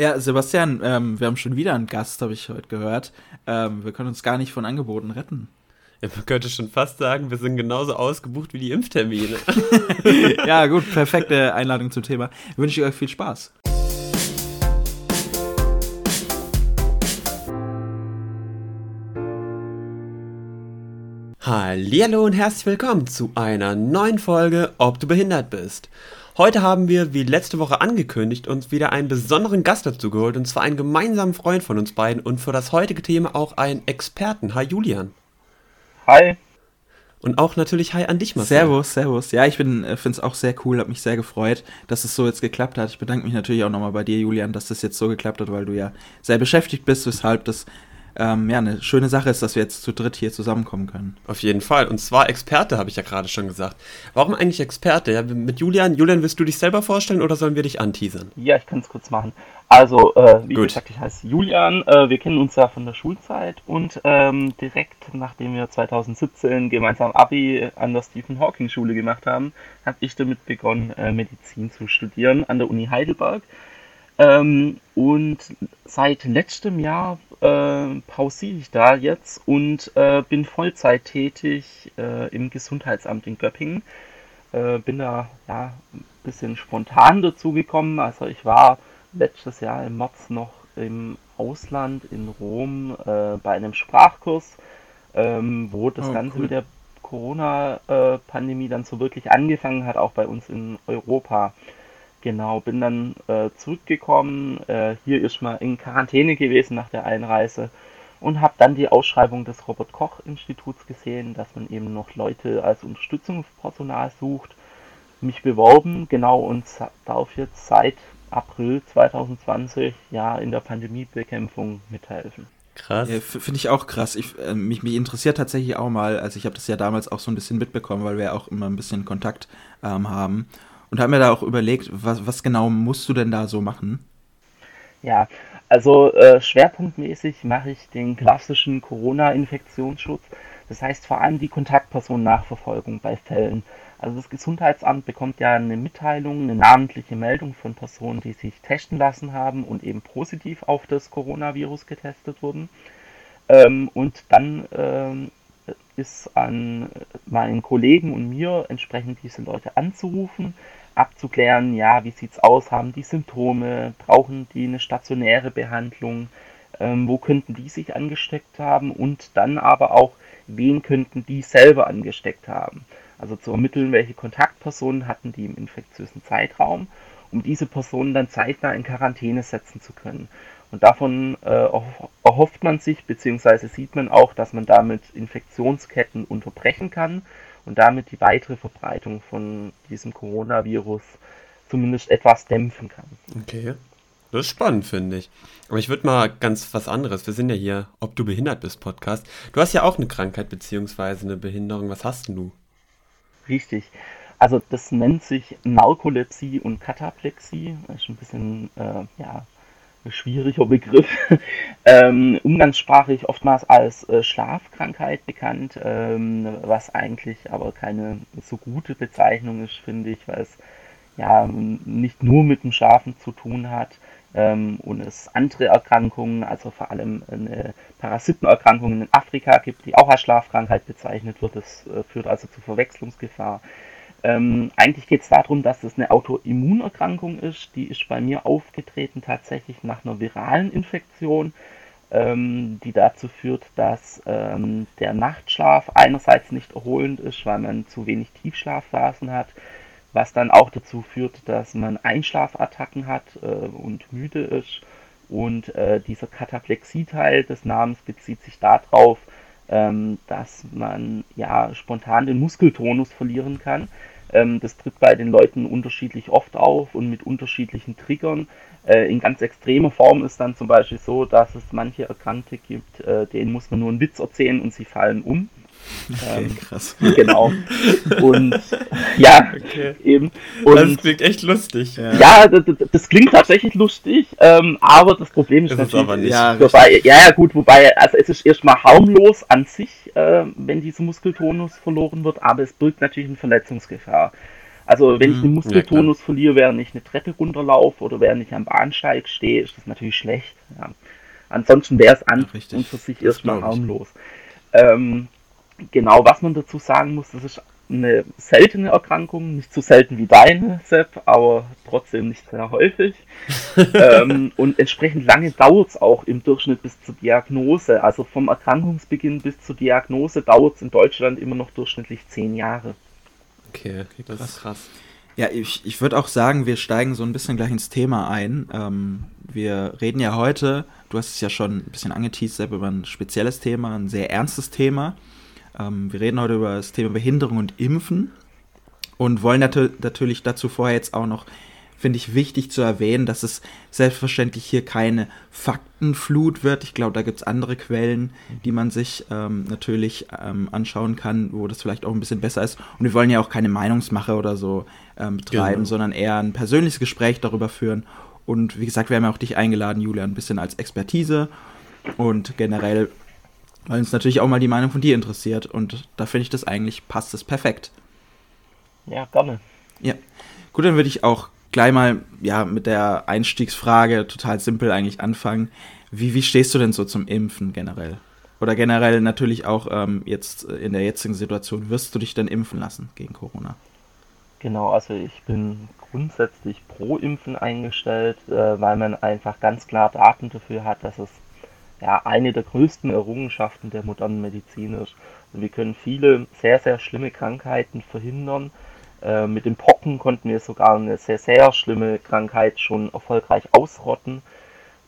Ja, Sebastian, ähm, wir haben schon wieder einen Gast, habe ich heute gehört. Ähm, wir können uns gar nicht von Angeboten retten. Ja, man könnte schon fast sagen, wir sind genauso ausgebucht wie die Impftermine. ja, gut, perfekte Einladung zum Thema. Wünsche ich euch viel Spaß. Hallo und herzlich willkommen zu einer neuen Folge Ob du behindert bist. Heute haben wir, wie letzte Woche angekündigt, uns wieder einen besonderen Gast dazu geholt, und zwar einen gemeinsamen Freund von uns beiden und für das heutige Thema auch einen Experten. Hi Julian. Hi. Und auch natürlich Hi an dich, Marcel. Servus, servus. Ja, ich finde es auch sehr cool, habe mich sehr gefreut, dass es so jetzt geklappt hat. Ich bedanke mich natürlich auch nochmal bei dir, Julian, dass das jetzt so geklappt hat, weil du ja sehr beschäftigt bist, weshalb das ähm, ja, eine schöne Sache ist, dass wir jetzt zu dritt hier zusammenkommen können. Auf jeden Fall. Und zwar Experte, habe ich ja gerade schon gesagt. Warum eigentlich Experte? Ja, mit Julian. Julian, willst du dich selber vorstellen oder sollen wir dich anteasern? Ja, ich kann es kurz machen. Also, äh, wie Gut. gesagt, ich heiße Julian. Äh, wir kennen uns ja von der Schulzeit und ähm, direkt nachdem wir 2017 gemeinsam Abi an der Stephen Hawking Schule gemacht haben, habe ich damit begonnen, äh, Medizin zu studieren an der Uni Heidelberg. Ähm, und seit letztem Jahr äh, pausiere ich da jetzt und äh, bin Vollzeit tätig äh, im Gesundheitsamt in Göppingen. Äh, bin da ja, ein bisschen spontan dazu gekommen. Also ich war letztes Jahr im März noch im Ausland in Rom äh, bei einem Sprachkurs, ähm, wo das oh, Ganze cool. mit der Corona-Pandemie dann so wirklich angefangen hat, auch bei uns in Europa. Genau, bin dann äh, zurückgekommen, äh, hier ist mal in Quarantäne gewesen nach der Einreise und habe dann die Ausschreibung des Robert Koch Instituts gesehen, dass man eben noch Leute als Unterstützungspersonal sucht, mich beworben, genau und darf jetzt seit April 2020 ja in der Pandemiebekämpfung mithelfen. Krass. Ja, Finde ich auch krass. Ich, äh, mich, mich interessiert tatsächlich auch mal, also ich habe das ja damals auch so ein bisschen mitbekommen, weil wir ja auch immer ein bisschen Kontakt ähm, haben und habe mir da auch überlegt, was, was genau musst du denn da so machen? Ja, also äh, schwerpunktmäßig mache ich den klassischen Corona-Infektionsschutz. Das heißt vor allem die Kontaktpersonennachverfolgung bei Fällen. Also das Gesundheitsamt bekommt ja eine Mitteilung, eine namentliche Meldung von Personen, die sich testen lassen haben und eben positiv auf das Coronavirus getestet wurden. Ähm, und dann ähm, ist an meinen Kollegen und mir entsprechend diese Leute anzurufen, abzuklären, ja, wie sieht's aus, haben die Symptome, brauchen die eine stationäre Behandlung, ähm, wo könnten die sich angesteckt haben? Und dann aber auch, wen könnten die selber angesteckt haben. Also zu ermitteln, welche Kontaktpersonen hatten die im infektiösen Zeitraum, um diese Personen dann zeitnah in Quarantäne setzen zu können. Und davon äh, erhofft man sich, beziehungsweise sieht man auch, dass man damit Infektionsketten unterbrechen kann und damit die weitere Verbreitung von diesem Coronavirus zumindest etwas dämpfen kann. Okay. Das ist spannend, finde ich. Aber ich würde mal ganz was anderes. Wir sind ja hier, ob du behindert bist, Podcast. Du hast ja auch eine Krankheit beziehungsweise eine Behinderung. Was hast denn du? Richtig. Also das nennt sich Narkolepsie und Kataplexie. Das ist ein bisschen äh, ja, schwieriger Begriff, ähm, umgangssprachlich oftmals als äh, Schlafkrankheit bekannt, ähm, was eigentlich aber keine so gute Bezeichnung ist, finde ich, weil es ja nicht nur mit dem Schlafen zu tun hat ähm, und es andere Erkrankungen, also vor allem eine Parasitenerkrankung in Afrika gibt, die auch als Schlafkrankheit bezeichnet wird. Das äh, führt also zu Verwechslungsgefahr. Ähm, eigentlich geht es darum, dass es eine Autoimmunerkrankung ist. Die ist bei mir aufgetreten tatsächlich nach einer viralen Infektion, ähm, die dazu führt, dass ähm, der Nachtschlaf einerseits nicht erholend ist, weil man zu wenig Tiefschlafphasen hat, was dann auch dazu führt, dass man Einschlafattacken hat äh, und müde ist. Und äh, dieser Kataplexie-Teil des Namens bezieht sich darauf, ähm, dass man ja spontan den Muskeltonus verlieren kann. Ähm, das tritt bei den Leuten unterschiedlich oft auf und mit unterschiedlichen Triggern. Äh, in ganz extremer Form ist dann zum Beispiel so, dass es manche Erkrankte gibt, äh, denen muss man nur einen Witz erzählen und sie fallen um. Okay, ähm, krass. Genau. Und ja, okay. eben. Und, das klingt echt lustig. Ja, ja das, das, klingt tatsächlich lustig, ähm, aber das Problem ist, ist natürlich, aber nicht. Ja, wobei, ja, ja, gut, wobei, also es ist erstmal harmlos an sich, äh, wenn dieser Muskeltonus verloren wird, aber es birgt natürlich eine Verletzungsgefahr. Also wenn ich den Muskeltonus ja, verliere, während ich eine Treppe runterlaufe oder während ich am Bahnsteig stehe, ist das natürlich schlecht. Ja. Ansonsten wäre es an ja, und für sich erstmal harmlos. Ähm, genau, was man dazu sagen muss, das ist eine seltene Erkrankung, nicht so selten wie deine, Sepp, aber trotzdem nicht sehr häufig. ähm, und entsprechend lange dauert es auch im Durchschnitt bis zur Diagnose. Also vom Erkrankungsbeginn bis zur Diagnose dauert es in Deutschland immer noch durchschnittlich zehn Jahre. Okay, okay das ist krass. Ja, ich, ich würde auch sagen, wir steigen so ein bisschen gleich ins Thema ein. Ähm, wir reden ja heute, du hast es ja schon ein bisschen angeteased, Sepp, über ein spezielles Thema, ein sehr ernstes Thema. Ähm, wir reden heute über das Thema Behinderung und Impfen und wollen nat natürlich dazu vorher jetzt auch noch, finde ich, wichtig zu erwähnen, dass es selbstverständlich hier keine Faktenflut wird. Ich glaube, da gibt es andere Quellen, die man sich ähm, natürlich ähm, anschauen kann, wo das vielleicht auch ein bisschen besser ist. Und wir wollen ja auch keine Meinungsmache oder so ähm, betreiben, genau. sondern eher ein persönliches Gespräch darüber führen. Und wie gesagt, wir haben ja auch dich eingeladen, Julia, ein bisschen als Expertise und generell weil uns natürlich auch mal die Meinung von dir interessiert. Und da finde ich das eigentlich, passt es perfekt. Ja, gerne. Ja. Gut, dann würde ich auch gleich mal ja, mit der Einstiegsfrage total simpel eigentlich anfangen. Wie, wie stehst du denn so zum Impfen generell? Oder generell natürlich auch ähm, jetzt in der jetzigen Situation, wirst du dich denn impfen lassen gegen Corona? Genau, also ich bin grundsätzlich pro Impfen eingestellt, äh, weil man einfach ganz klar Daten dafür hat, dass es ja, eine der größten Errungenschaften der modernen Medizin ist. Und wir können viele sehr, sehr schlimme Krankheiten verhindern. Äh, mit den Pocken konnten wir sogar eine sehr, sehr schlimme Krankheit schon erfolgreich ausrotten.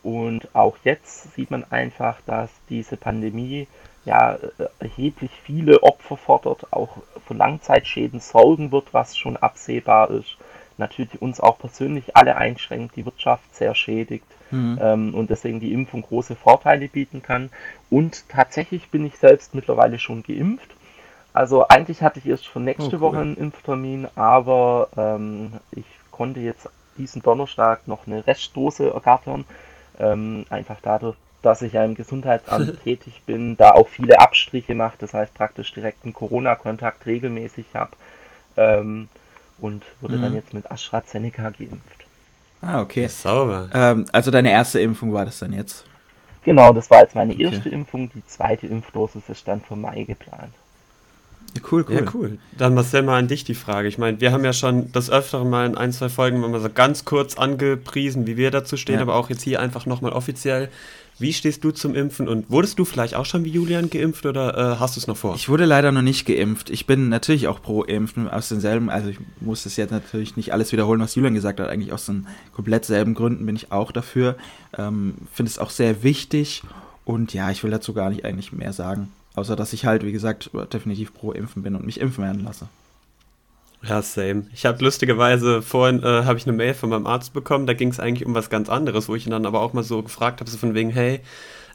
Und auch jetzt sieht man einfach, dass diese Pandemie ja erheblich viele Opfer fordert, auch für Langzeitschäden sorgen wird, was schon absehbar ist. Natürlich uns auch persönlich alle einschränkt, die Wirtschaft sehr schädigt mhm. ähm, und deswegen die Impfung große Vorteile bieten kann. Und tatsächlich bin ich selbst mittlerweile schon geimpft. Also eigentlich hatte ich erst für nächste oh, cool. Woche einen Impftermin, aber ähm, ich konnte jetzt diesen Donnerstag noch eine Restdose ergattern. Ähm, einfach dadurch, dass ich ja im Gesundheitsamt tätig bin, da auch viele Abstriche mache, das heißt praktisch direkt einen Corona-Kontakt regelmäßig habe ähm, und wurde mhm. dann jetzt mit AstraZeneca geimpft. Ah, okay. Sauber. Ähm, also deine erste Impfung war das dann jetzt? Genau, das war jetzt meine okay. erste Impfung. Die zweite Impfdosis ist dann für Mai geplant. Ja, cool, cool. Ja, cool. Dann Marcel, mal an dich die Frage. Ich meine, wir haben ja schon das Öfteren mal in ein, zwei Folgen mal so ganz kurz angepriesen, wie wir dazu stehen, ja. aber auch jetzt hier einfach nochmal offiziell. Wie stehst du zum Impfen und wurdest du vielleicht auch schon wie Julian geimpft oder äh, hast du es noch vor? Ich wurde leider noch nicht geimpft. Ich bin natürlich auch pro Impfen aus denselben, also ich muss das jetzt natürlich nicht alles wiederholen, was Julian gesagt hat. Eigentlich aus den komplett selben Gründen bin ich auch dafür. Ähm, Finde es auch sehr wichtig und ja, ich will dazu gar nicht eigentlich mehr sagen. Außer dass ich halt, wie gesagt, definitiv pro Impfen bin und mich impfen werden lasse. Ja, same. Ich habe lustigerweise vorhin äh, habe ich eine Mail von meinem Arzt bekommen, da ging es eigentlich um was ganz anderes, wo ich ihn dann aber auch mal so gefragt habe, so von wegen, hey,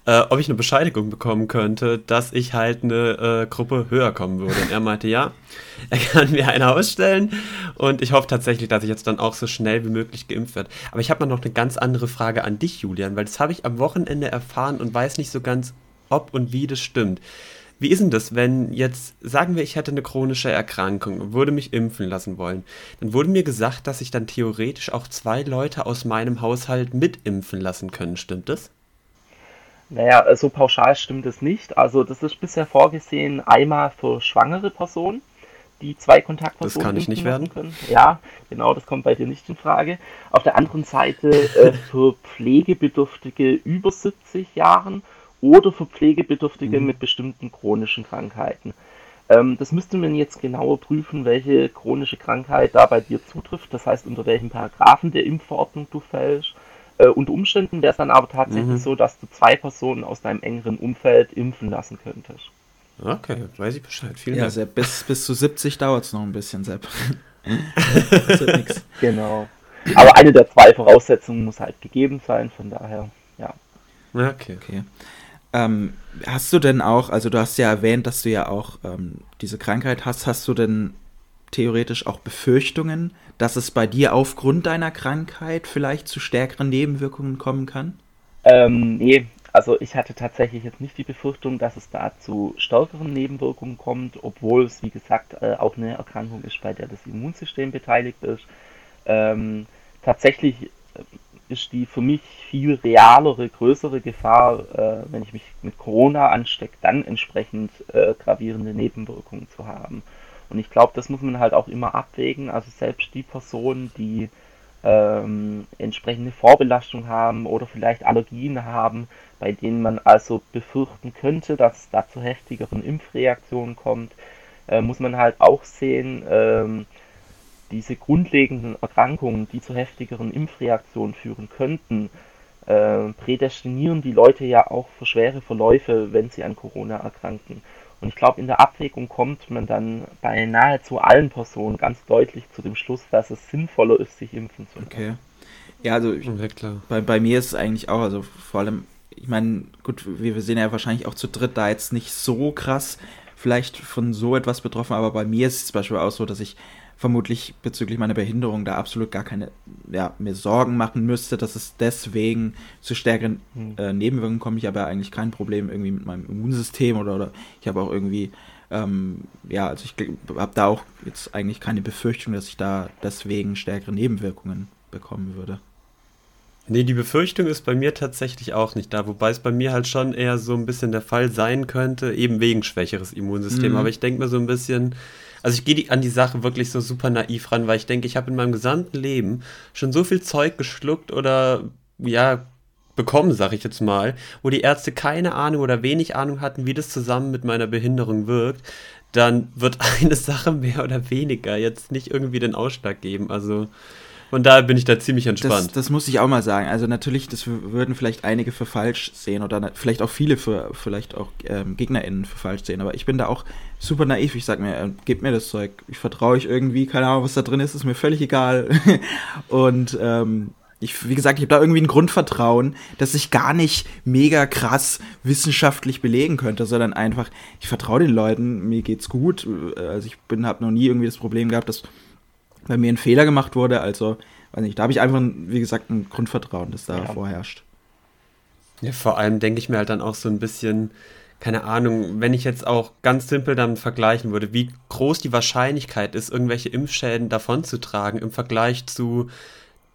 äh, ob ich eine Bescheinigung bekommen könnte, dass ich halt eine äh, Gruppe höher kommen würde. Und er meinte, ja, er kann mir eine ausstellen und ich hoffe tatsächlich, dass ich jetzt dann auch so schnell wie möglich geimpft werde. Aber ich habe mal noch eine ganz andere Frage an dich, Julian, weil das habe ich am Wochenende erfahren und weiß nicht so ganz, ob und wie das stimmt. Wie ist denn das, wenn jetzt, sagen wir, ich hätte eine chronische Erkrankung und würde mich impfen lassen wollen, dann wurde mir gesagt, dass sich dann theoretisch auch zwei Leute aus meinem Haushalt mitimpfen lassen können. Stimmt das? Naja, so pauschal stimmt es nicht. Also das ist bisher vorgesehen einmal für schwangere Personen, die zwei Kontaktpersonen Das kann ich nicht werden. Können. Ja, genau, das kommt bei dir nicht in Frage. Auf der anderen Seite äh, für Pflegebedürftige über 70 Jahren oder für Pflegebedürftige mhm. mit bestimmten chronischen Krankheiten. Ähm, das müsste man jetzt genauer prüfen, welche chronische Krankheit da bei dir zutrifft, das heißt, unter welchen Paragraphen der Impfverordnung du fällst. Äh, unter Umständen wäre es dann aber tatsächlich mhm. so, dass du zwei Personen aus deinem engeren Umfeld impfen lassen könntest. Okay, weiß ich Bescheid. Vielen ja, Dank. Sepp, bis, bis zu 70 dauert es noch ein bisschen, Sepp. genau. Aber eine der zwei Voraussetzungen muss halt gegeben sein, von daher, ja. Okay. okay. Ähm, hast du denn auch, also du hast ja erwähnt, dass du ja auch ähm, diese Krankheit hast, hast du denn theoretisch auch Befürchtungen, dass es bei dir aufgrund deiner Krankheit vielleicht zu stärkeren Nebenwirkungen kommen kann? Ähm, nee, also ich hatte tatsächlich jetzt nicht die Befürchtung, dass es da zu stärkeren Nebenwirkungen kommt, obwohl es, wie gesagt, äh, auch eine Erkrankung ist, bei der das Immunsystem beteiligt ist. Ähm, tatsächlich ist die für mich viel realere, größere Gefahr, äh, wenn ich mich mit Corona anstecke, dann entsprechend äh, gravierende Nebenwirkungen zu haben. Und ich glaube, das muss man halt auch immer abwägen. Also selbst die Personen, die ähm, entsprechende Vorbelastung haben oder vielleicht Allergien haben, bei denen man also befürchten könnte, dass es da zu heftigeren Impfreaktionen kommt, äh, muss man halt auch sehen, ähm, diese grundlegenden Erkrankungen, die zu heftigeren Impfreaktionen führen könnten, äh, prädestinieren die Leute ja auch für schwere Verläufe, wenn sie an Corona erkranken. Und ich glaube, in der Abwägung kommt man dann bei nahezu allen Personen ganz deutlich zu dem Schluss, dass es sinnvoller ist, sich impfen zu lassen. Okay. Ja, also ich, bei, bei mir ist es eigentlich auch, also vor allem, ich meine, gut, wir, wir sehen ja wahrscheinlich auch zu dritt da jetzt nicht so krass vielleicht von so etwas betroffen, aber bei mir ist es zum Beispiel auch so, dass ich vermutlich bezüglich meiner Behinderung da absolut gar keine, ja, mir Sorgen machen müsste, dass es deswegen zu stärkeren hm. äh, Nebenwirkungen kommt. Ich habe ja eigentlich kein Problem irgendwie mit meinem Immunsystem oder, oder ich habe auch irgendwie, ähm, ja, also ich habe da auch jetzt eigentlich keine Befürchtung, dass ich da deswegen stärkere Nebenwirkungen bekommen würde. Nee, die Befürchtung ist bei mir tatsächlich auch nicht da, wobei es bei mir halt schon eher so ein bisschen der Fall sein könnte, eben wegen schwächeres Immunsystem. Mhm. Aber ich denke mir so ein bisschen, also ich gehe an die Sache wirklich so super naiv ran, weil ich denke, ich habe in meinem gesamten Leben schon so viel Zeug geschluckt oder ja, bekommen, sag ich jetzt mal, wo die Ärzte keine Ahnung oder wenig Ahnung hatten, wie das zusammen mit meiner Behinderung wirkt, dann wird eine Sache mehr oder weniger jetzt nicht irgendwie den Ausschlag geben. Also von daher bin ich da ziemlich entspannt. Das, das, muss ich auch mal sagen. Also natürlich, das würden vielleicht einige für falsch sehen oder vielleicht auch viele für vielleicht auch ähm, GegnerInnen für falsch sehen. Aber ich bin da auch super naiv. Ich sag mir, äh, gebt mir das Zeug. Ich vertraue euch irgendwie, keine Ahnung, was da drin ist, ist mir völlig egal. Und ähm, ich, wie gesagt, ich habe da irgendwie ein Grundvertrauen, das ich gar nicht mega krass wissenschaftlich belegen könnte, sondern einfach, ich vertraue den Leuten, mir geht's gut. Also ich bin, habe noch nie irgendwie das Problem gehabt, dass bei mir ein Fehler gemacht wurde. Also, weiß nicht, da habe ich einfach, wie gesagt, ein Grundvertrauen, das da ja. vorherrscht. Ja, vor allem denke ich mir halt dann auch so ein bisschen, keine Ahnung, wenn ich jetzt auch ganz simpel damit vergleichen würde, wie groß die Wahrscheinlichkeit ist, irgendwelche Impfschäden davonzutragen im Vergleich zu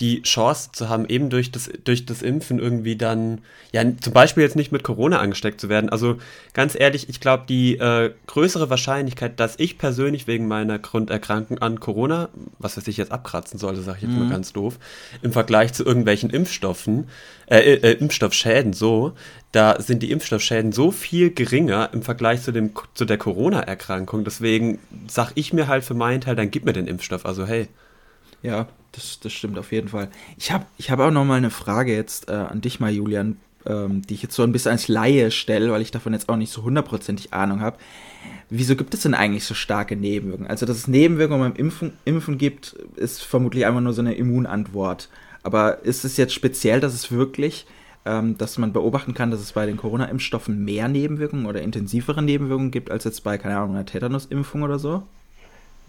die Chance zu haben, eben durch das, durch das Impfen irgendwie dann, ja, zum Beispiel jetzt nicht mit Corona angesteckt zu werden. Also ganz ehrlich, ich glaube, die äh, größere Wahrscheinlichkeit, dass ich persönlich wegen meiner Grunderkrankung an Corona, was weiß ich jetzt abkratzen sollte, sage ich jetzt mhm. mal ganz doof, im Vergleich zu irgendwelchen Impfstoffen, äh, äh, äh, Impfstoffschäden so, da sind die Impfstoffschäden so viel geringer im Vergleich zu, dem, zu der Corona-Erkrankung. Deswegen sage ich mir halt für meinen Teil, dann gib mir den Impfstoff. Also hey. Ja, das, das stimmt auf jeden Fall. Ich habe ich hab auch noch mal eine Frage jetzt äh, an dich mal, Julian, ähm, die ich jetzt so ein bisschen als Laie stelle, weil ich davon jetzt auch nicht so hundertprozentig Ahnung habe. Wieso gibt es denn eigentlich so starke Nebenwirkungen? Also, dass es Nebenwirkungen beim Impfen, Impfen gibt, ist vermutlich einfach nur so eine Immunantwort. Aber ist es jetzt speziell, dass es wirklich, ähm, dass man beobachten kann, dass es bei den Corona-Impfstoffen mehr Nebenwirkungen oder intensivere Nebenwirkungen gibt, als jetzt bei, keine Ahnung, einer Tetanus-Impfung oder so?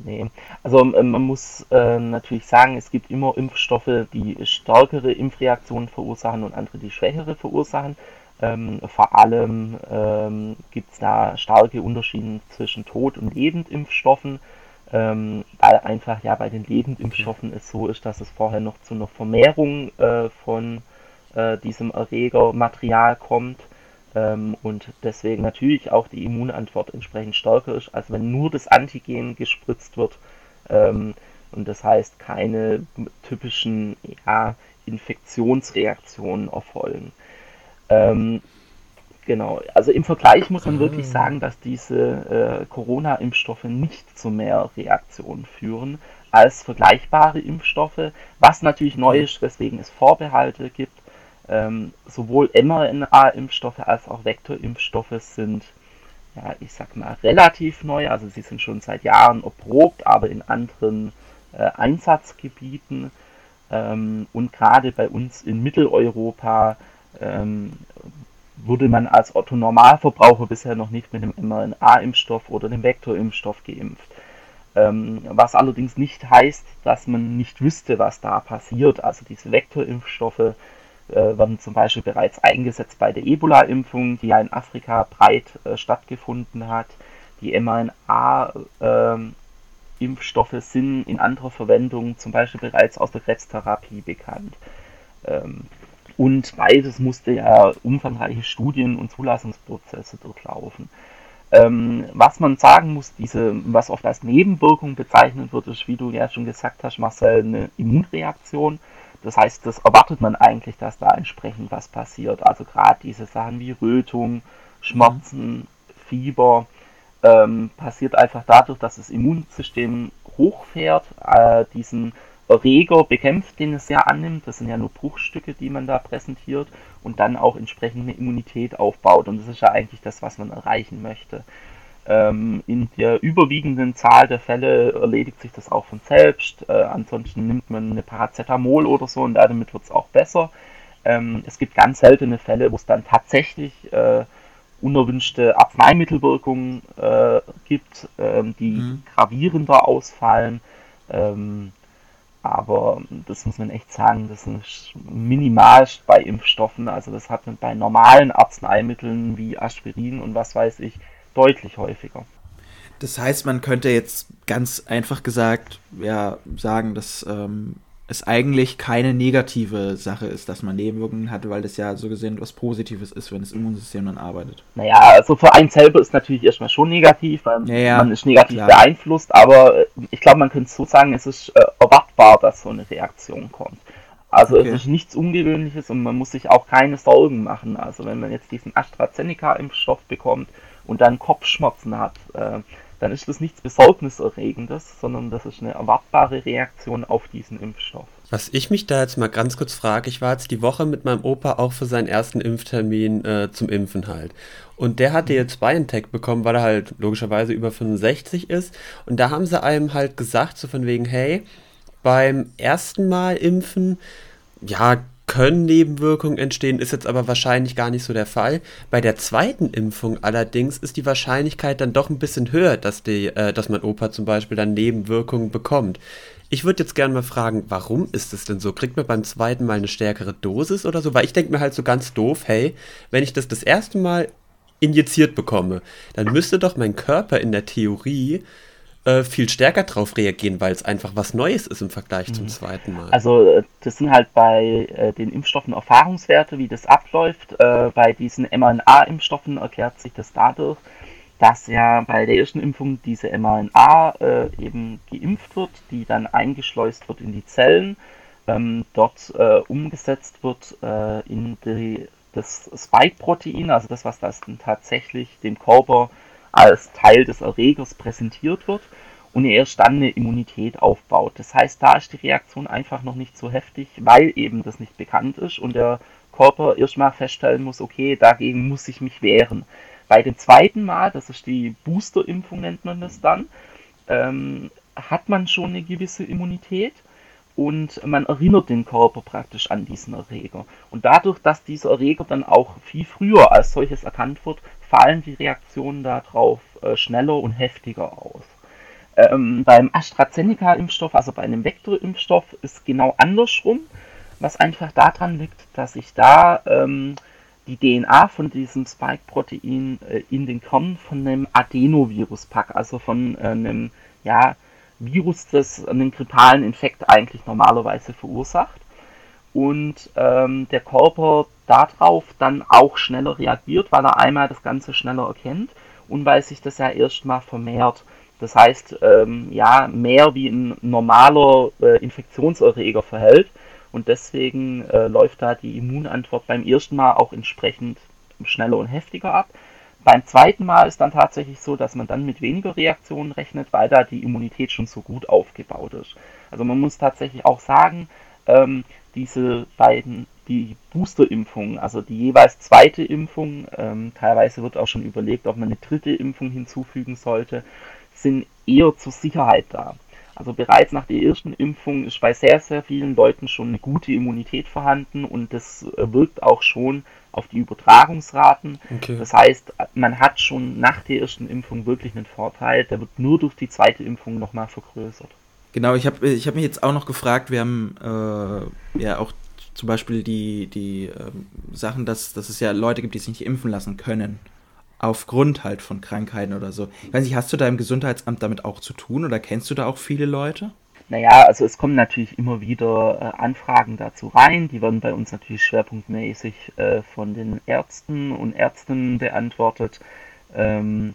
Nee, also ähm, man muss äh, natürlich sagen, es gibt immer Impfstoffe, die stärkere Impfreaktionen verursachen und andere, die schwächere verursachen. Ähm, vor allem ähm, gibt es da starke Unterschiede zwischen Tod- und Lebendimpfstoffen, ähm, weil einfach ja bei den Lebendimpfstoffen es so ist, dass es vorher noch zu einer Vermehrung äh, von äh, diesem Erregermaterial kommt ähm, und deswegen natürlich auch die Immunantwort entsprechend stärker ist, als wenn nur das Antigen gespritzt wird. Ähm, und das heißt, keine typischen ja, Infektionsreaktionen erfolgen. Ähm, genau, also im Vergleich muss man wirklich ah. sagen, dass diese äh, Corona-Impfstoffe nicht zu mehr Reaktionen führen als vergleichbare Impfstoffe, was natürlich neu ist, weswegen es Vorbehalte gibt ähm, sowohl mRNA-Impfstoffe als auch Vektorimpfstoffe sind, ja, ich sag mal, relativ neu. Also sie sind schon seit Jahren erprobt, aber in anderen äh, Einsatzgebieten. Ähm, und gerade bei uns in Mitteleuropa ähm, wurde man als Otto Normalverbraucher bisher noch nicht mit dem mRNA-Impfstoff oder dem Vektorimpfstoff geimpft. Ähm, was allerdings nicht heißt, dass man nicht wüsste, was da passiert. Also diese Vektorimpfstoffe äh, werden zum Beispiel bereits eingesetzt bei der Ebola-Impfung, die ja in Afrika breit äh, stattgefunden hat. Die mRNA-Impfstoffe ähm, sind in anderer Verwendung zum Beispiel bereits aus der Krebstherapie bekannt. Ähm, und beides musste ja umfangreiche Studien und Zulassungsprozesse durchlaufen. Ähm, was man sagen muss, diese, was oft als Nebenwirkung bezeichnet wird, ist, wie du ja schon gesagt hast, Marcel, eine Immunreaktion. Das heißt, das erwartet man eigentlich, dass da entsprechend was passiert. Also gerade diese Sachen wie Rötung, Schmerzen, Fieber, ähm, passiert einfach dadurch, dass das Immunsystem hochfährt, äh, diesen Erreger bekämpft, den es ja annimmt. Das sind ja nur Bruchstücke, die man da präsentiert und dann auch entsprechend eine Immunität aufbaut. Und das ist ja eigentlich das, was man erreichen möchte. Ähm, in der überwiegenden Zahl der Fälle erledigt sich das auch von selbst. Äh, ansonsten nimmt man eine Paracetamol oder so und damit wird es auch besser. Ähm, es gibt ganz seltene Fälle, wo es dann tatsächlich äh, unerwünschte Arzneimittelwirkungen äh, gibt, ähm, die mhm. gravierender ausfallen. Ähm, aber das muss man echt sagen, das ist minimal bei Impfstoffen. Also das hat man bei normalen Arzneimitteln wie Aspirin und was weiß ich deutlich häufiger. Das heißt, man könnte jetzt ganz einfach gesagt ja sagen, dass ähm, es eigentlich keine negative Sache ist, dass man Nebenwirkungen hat, weil das ja so gesehen was Positives ist, wenn das Immunsystem dann arbeitet. Naja, also für einen selber ist natürlich erstmal schon negativ, weil ja, ja, man ist negativ klar. beeinflusst, aber äh, ich glaube, man könnte so sagen, es ist äh, erwartbar, dass so eine Reaktion kommt. Also okay. es ist nichts Ungewöhnliches und man muss sich auch keine Sorgen machen. Also wenn man jetzt diesen AstraZeneca-Impfstoff bekommt und dann Kopfschmerzen hat, äh, dann ist das nichts Besorgniserregendes, sondern das ist eine erwartbare Reaktion auf diesen Impfstoff. Was ich mich da jetzt mal ganz kurz frage, ich war jetzt die Woche mit meinem Opa auch für seinen ersten Impftermin äh, zum Impfen halt. Und der hatte jetzt BioNTech bekommen, weil er halt logischerweise über 65 ist. Und da haben sie einem halt gesagt, so von wegen, hey, beim ersten Mal impfen, ja, können Nebenwirkungen entstehen, ist jetzt aber wahrscheinlich gar nicht so der Fall. Bei der zweiten Impfung allerdings ist die Wahrscheinlichkeit dann doch ein bisschen höher, dass, die, äh, dass mein Opa zum Beispiel dann Nebenwirkungen bekommt. Ich würde jetzt gerne mal fragen, warum ist es denn so? Kriegt man beim zweiten Mal eine stärkere Dosis oder so? Weil ich denke mir halt so ganz doof, hey, wenn ich das das erste Mal injiziert bekomme, dann müsste doch mein Körper in der Theorie äh, viel stärker drauf reagieren, weil es einfach was Neues ist im Vergleich mhm. zum zweiten Mal. Also äh, das sind halt bei äh, den Impfstoffen Erfahrungswerte, wie das abläuft. Äh, bei diesen mRNA-Impfstoffen erklärt sich das dadurch, dass ja bei der ersten Impfung diese mRNA äh, eben geimpft wird, die dann eingeschleust wird in die Zellen, ähm, dort äh, umgesetzt wird in die, das Spike-Protein, also das, was das dann tatsächlich dem Körper als Teil des Erregers präsentiert wird und er erst dann eine Immunität aufbaut. Das heißt, da ist die Reaktion einfach noch nicht so heftig, weil eben das nicht bekannt ist und der Körper erstmal feststellen muss, okay, dagegen muss ich mich wehren. Bei dem zweiten Mal, das ist die Boosterimpfung, nennt man das dann, ähm, hat man schon eine gewisse Immunität und man erinnert den Körper praktisch an diesen Erreger. Und dadurch, dass dieser Erreger dann auch viel früher als solches erkannt wird, fallen die Reaktionen darauf äh, schneller und heftiger aus. Ähm, beim AstraZeneca-Impfstoff, also bei einem Vektorimpfstoff, ist genau andersrum, was einfach daran liegt, dass sich da ähm, die DNA von diesem Spike-Protein äh, in den Kern von einem Adenovirus packt, also von äh, einem ja, Virus, das einen grippalen Infekt eigentlich normalerweise verursacht und ähm, der Körper darauf dann auch schneller reagiert, weil er einmal das Ganze schneller erkennt und weil sich das ja erstmal vermehrt. Das heißt, ähm, ja, mehr wie ein normaler äh, Infektionserreger verhält und deswegen äh, läuft da die Immunantwort beim ersten Mal auch entsprechend schneller und heftiger ab. Beim zweiten Mal ist dann tatsächlich so, dass man dann mit weniger Reaktionen rechnet, weil da die Immunität schon so gut aufgebaut ist. Also man muss tatsächlich auch sagen, ähm, diese beiden, die Boosterimpfungen, also die jeweils zweite Impfung, ähm, teilweise wird auch schon überlegt, ob man eine dritte Impfung hinzufügen sollte, sind eher zur Sicherheit da. Also bereits nach der ersten Impfung ist bei sehr, sehr vielen Leuten schon eine gute Immunität vorhanden und das äh, wirkt auch schon auf die Übertragungsraten. Okay. Das heißt, man hat schon nach der ersten Impfung wirklich einen Vorteil, der wird nur durch die zweite Impfung nochmal vergrößert. Genau, ich habe ich hab mich jetzt auch noch gefragt, wir haben äh, ja auch zum Beispiel die, die ähm, Sachen, dass, dass es ja Leute gibt, die sich nicht impfen lassen können. Aufgrund halt von Krankheiten oder so. Ich weiß nicht, hast du da im Gesundheitsamt damit auch zu tun oder kennst du da auch viele Leute? Naja, also es kommen natürlich immer wieder äh, Anfragen dazu rein. Die werden bei uns natürlich schwerpunktmäßig äh, von den Ärzten und Ärztinnen beantwortet. Ähm,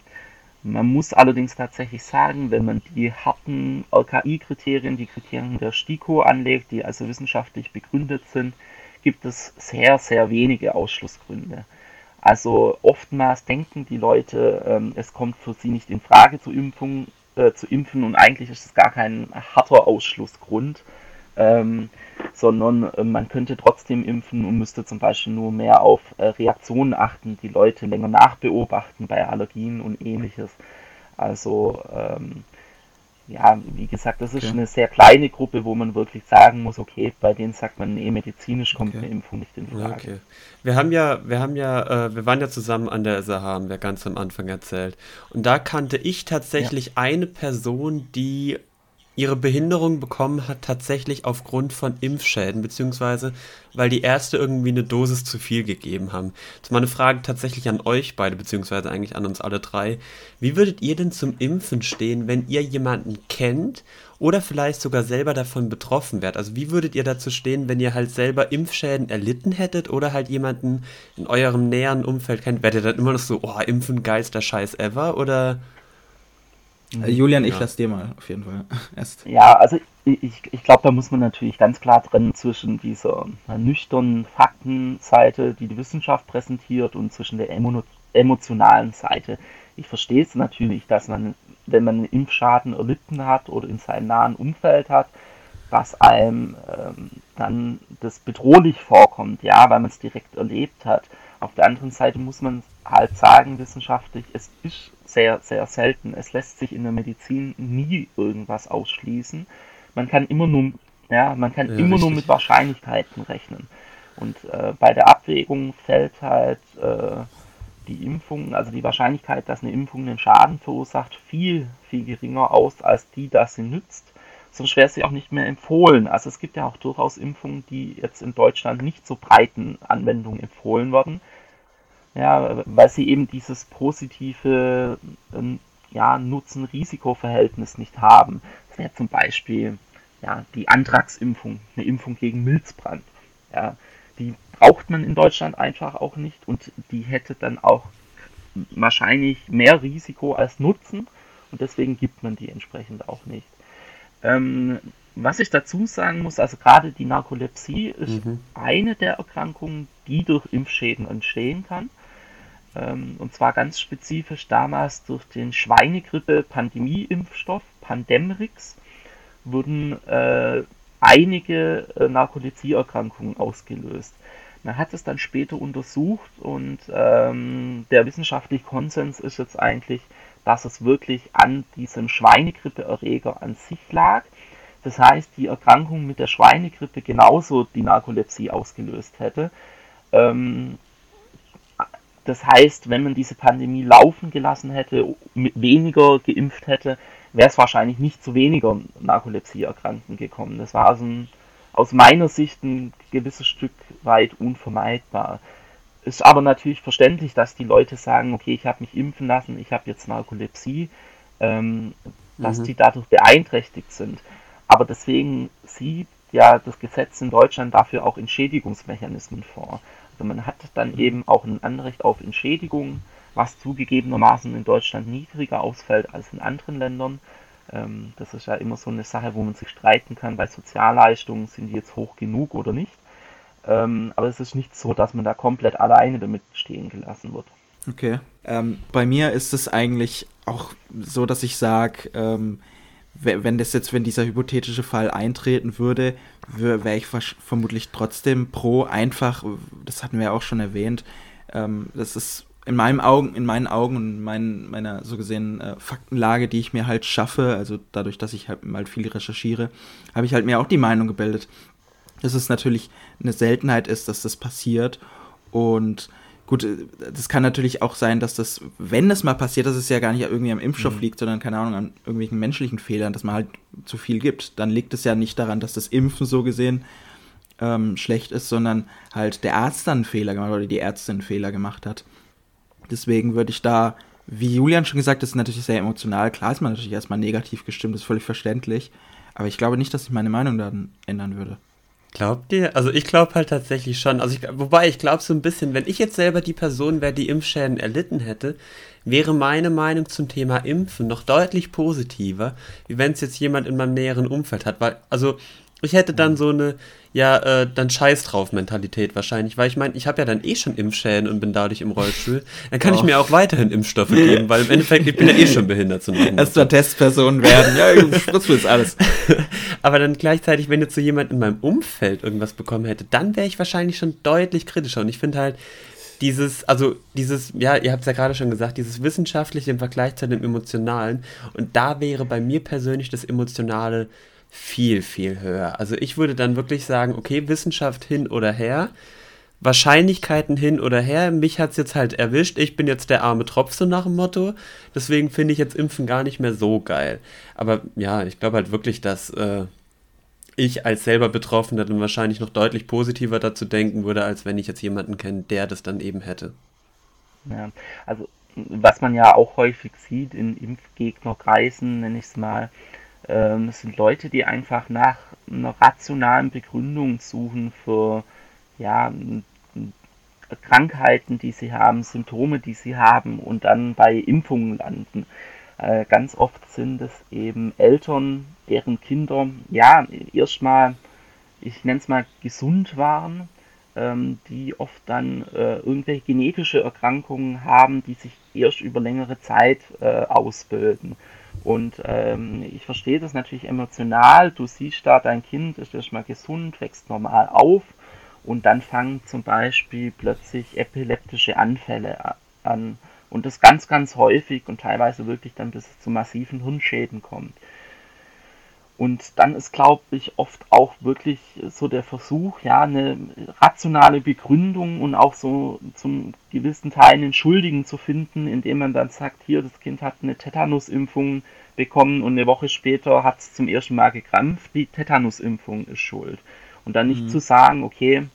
man muss allerdings tatsächlich sagen, wenn man die harten RKI-Kriterien, die Kriterien der STIKO anlegt, die also wissenschaftlich begründet sind, gibt es sehr, sehr wenige Ausschlussgründe. Also oftmals denken die Leute, ähm, es kommt für sie nicht in Frage zur Impfung, äh, zu impfen und eigentlich ist es gar kein harter Ausschlussgrund ähm, sondern äh, man könnte trotzdem impfen und müsste zum Beispiel nur mehr auf äh, Reaktionen achten, die Leute länger nachbeobachten bei Allergien und ähnliches. Also ähm, ja, wie gesagt, das ist okay. eine sehr kleine Gruppe, wo man wirklich sagen muss, okay, bei denen sagt man, nee, medizinisch kommt okay. eine Impfung nicht in Frage. Okay. Wir haben ja, wir haben ja, äh, wir waren ja zusammen an der SAH, haben wir ganz am Anfang erzählt. Und da kannte ich tatsächlich ja. eine Person, die ihre Behinderung bekommen hat, tatsächlich aufgrund von Impfschäden, beziehungsweise weil die Ärzte irgendwie eine Dosis zu viel gegeben haben. Das ist mal eine Frage tatsächlich an euch beide, beziehungsweise eigentlich an uns alle drei. Wie würdet ihr denn zum Impfen stehen, wenn ihr jemanden kennt oder vielleicht sogar selber davon betroffen wärt? Also wie würdet ihr dazu stehen, wenn ihr halt selber Impfschäden erlitten hättet oder halt jemanden in eurem näheren Umfeld kennt? Wärt ihr dann immer noch so, oh, Impfen, geilster Scheiß ever? Oder äh, Julian, ich ja. lasse dir mal auf jeden Fall erst. Ja, also ich, ich glaube, da muss man natürlich ganz klar trennen zwischen dieser nüchternen Faktenseite, die die Wissenschaft präsentiert, und zwischen der emo emotionalen Seite. Ich verstehe es natürlich, dass man, wenn man einen Impfschaden erlitten hat oder in seinem nahen Umfeld hat, dass einem ähm, dann das bedrohlich vorkommt, ja, weil man es direkt erlebt hat. Auf der anderen Seite muss man halt sagen, wissenschaftlich, es ist sehr, sehr selten. Es lässt sich in der Medizin nie irgendwas ausschließen. Man kann immer nur, ja, man kann ja, immer richtig. nur mit Wahrscheinlichkeiten rechnen. Und äh, bei der Abwägung fällt halt äh, die Impfung, also die Wahrscheinlichkeit, dass eine Impfung einen Schaden verursacht, viel, viel geringer aus, als die, dass sie nützt. Sonst wäre sie auch nicht mehr empfohlen. Also es gibt ja auch durchaus Impfungen, die jetzt in Deutschland nicht zur breiten Anwendung empfohlen werden ja, weil sie eben dieses positive ähm, ja, Nutzen-Risiko-Verhältnis nicht haben. Das wäre zum Beispiel ja, die Antragsimpfung, eine Impfung gegen Milzbrand. Ja, die braucht man in Deutschland einfach auch nicht und die hätte dann auch wahrscheinlich mehr Risiko als Nutzen und deswegen gibt man die entsprechend auch nicht. Ähm, was ich dazu sagen muss, also gerade die Narkolepsie ist mhm. eine der Erkrankungen, die durch Impfschäden entstehen kann. Ähm, und zwar ganz spezifisch damals durch den Schweinegrippe-Pandemie-Impfstoff Pandemrix wurden äh, einige äh, Narkolepsieerkrankungen ausgelöst. Man hat es dann später untersucht und ähm, der wissenschaftliche Konsens ist jetzt eigentlich, dass es wirklich an diesem Schweinegrippeerreger an sich lag. Das heißt, die Erkrankung mit der Schweinegrippe genauso die Narkolepsie ausgelöst hätte. Ähm, das heißt, wenn man diese Pandemie laufen gelassen hätte, weniger geimpft hätte, wäre es wahrscheinlich nicht zu weniger Narkolepsie-Erkrankten gekommen. Das war also ein, aus meiner Sicht ein gewisses Stück weit unvermeidbar. Ist aber natürlich verständlich, dass die Leute sagen, okay, ich habe mich impfen lassen, ich habe jetzt Narkolepsie, ähm, dass mhm. die dadurch beeinträchtigt sind. Aber deswegen sieht ja das Gesetz in Deutschland dafür auch Entschädigungsmechanismen vor. Man hat dann eben auch ein Anrecht auf Entschädigung, was zugegebenermaßen in Deutschland niedriger ausfällt als in anderen Ländern. Ähm, das ist ja immer so eine Sache, wo man sich streiten kann, bei Sozialleistungen sind die jetzt hoch genug oder nicht. Ähm, aber es ist nicht so, dass man da komplett alleine damit stehen gelassen wird. Okay. Ähm, bei mir ist es eigentlich auch so, dass ich sage, ähm, wenn das jetzt, wenn dieser hypothetische Fall eintreten würde, wäre ich vermutlich trotzdem pro einfach, das hatten wir ja auch schon erwähnt, ähm, das ist in meinen Augen, in meinen Augen und mein, meiner so gesehen äh, Faktenlage, die ich mir halt schaffe, also dadurch, dass ich halt mal viel recherchiere, habe ich halt mir auch die Meinung gebildet, dass es natürlich eine Seltenheit ist, dass das passiert. Und Gut, äh, das kann natürlich auch sein, dass das, wenn es mal passiert, dass es ja gar nicht irgendwie am Impfstoff mhm. liegt, sondern keine Ahnung, an irgendwelchen menschlichen Fehlern, dass man halt zu viel gibt. Dann liegt es ja nicht daran, dass das Impfen so gesehen ähm, schlecht ist, sondern halt der Arzt dann einen Fehler gemacht oder die Ärztin einen Fehler gemacht hat. Deswegen würde ich da, wie Julian schon gesagt, das ist natürlich sehr emotional. Klar ist man natürlich erstmal negativ gestimmt, das ist völlig verständlich. Aber ich glaube nicht, dass ich meine Meinung dann ändern würde. Glaubt ihr? Also ich glaube halt tatsächlich schon. Also ich, wobei ich glaube so ein bisschen, wenn ich jetzt selber die Person wäre, die Impfschäden erlitten hätte, wäre meine Meinung zum Thema Impfen noch deutlich positiver, wie wenn es jetzt jemand in meinem näheren Umfeld hat. Weil, also ich hätte dann so eine, ja, äh, dann Scheiß drauf Mentalität wahrscheinlich, weil ich meine, ich habe ja dann eh schon Impfschäden und bin dadurch im Rollstuhl. Dann kann oh. ich mir auch weiterhin Impfstoffe geben, weil im Endeffekt, ich bin ja eh schon behindert zu machen. Erstmal Testperson werden, ja, spritzt jetzt alles. Aber dann gleichzeitig, wenn jetzt so jemand in meinem Umfeld irgendwas bekommen hätte, dann wäre ich wahrscheinlich schon deutlich kritischer. Und ich finde halt, dieses, also dieses, ja, ihr habt es ja gerade schon gesagt, dieses Wissenschaftliche im Vergleich zu dem Emotionalen. Und da wäre bei mir persönlich das Emotionale viel, viel höher. Also ich würde dann wirklich sagen, okay, Wissenschaft hin oder her, Wahrscheinlichkeiten hin oder her, mich hat es jetzt halt erwischt, ich bin jetzt der arme Tropf so nach dem Motto, deswegen finde ich jetzt Impfen gar nicht mehr so geil. Aber ja, ich glaube halt wirklich, dass äh, ich als selber Betroffener dann wahrscheinlich noch deutlich positiver dazu denken würde, als wenn ich jetzt jemanden kenne, der das dann eben hätte. Ja, also was man ja auch häufig sieht in Impfgegnerkreisen, nenne ich es mal, ähm, es sind Leute, die einfach nach einer rationalen Begründung suchen für ja, Krankheiten, die sie haben, Symptome, die sie haben und dann bei Impfungen landen. Äh, ganz oft sind es eben Eltern, deren Kinder ja erstmal, ich nenne es mal, gesund waren, ähm, die oft dann äh, irgendwelche genetische Erkrankungen haben, die sich erst über längere Zeit äh, ausbilden. Und ähm, ich verstehe das natürlich emotional. Du siehst da, dein Kind ist erstmal gesund, wächst normal auf und dann fangen zum Beispiel plötzlich epileptische Anfälle an. Und das ganz, ganz häufig und teilweise wirklich dann bis es zu massiven Hirnschäden kommt. Und dann ist, glaube ich, oft auch wirklich so der Versuch, ja, eine rationale Begründung und auch so zum gewissen Teil einen Schuldigen zu finden, indem man dann sagt, hier, das Kind hat eine Tetanusimpfung bekommen und eine Woche später hat es zum ersten Mal gekrampft, die Tetanusimpfung ist schuld. Und dann nicht mhm. zu sagen, okay,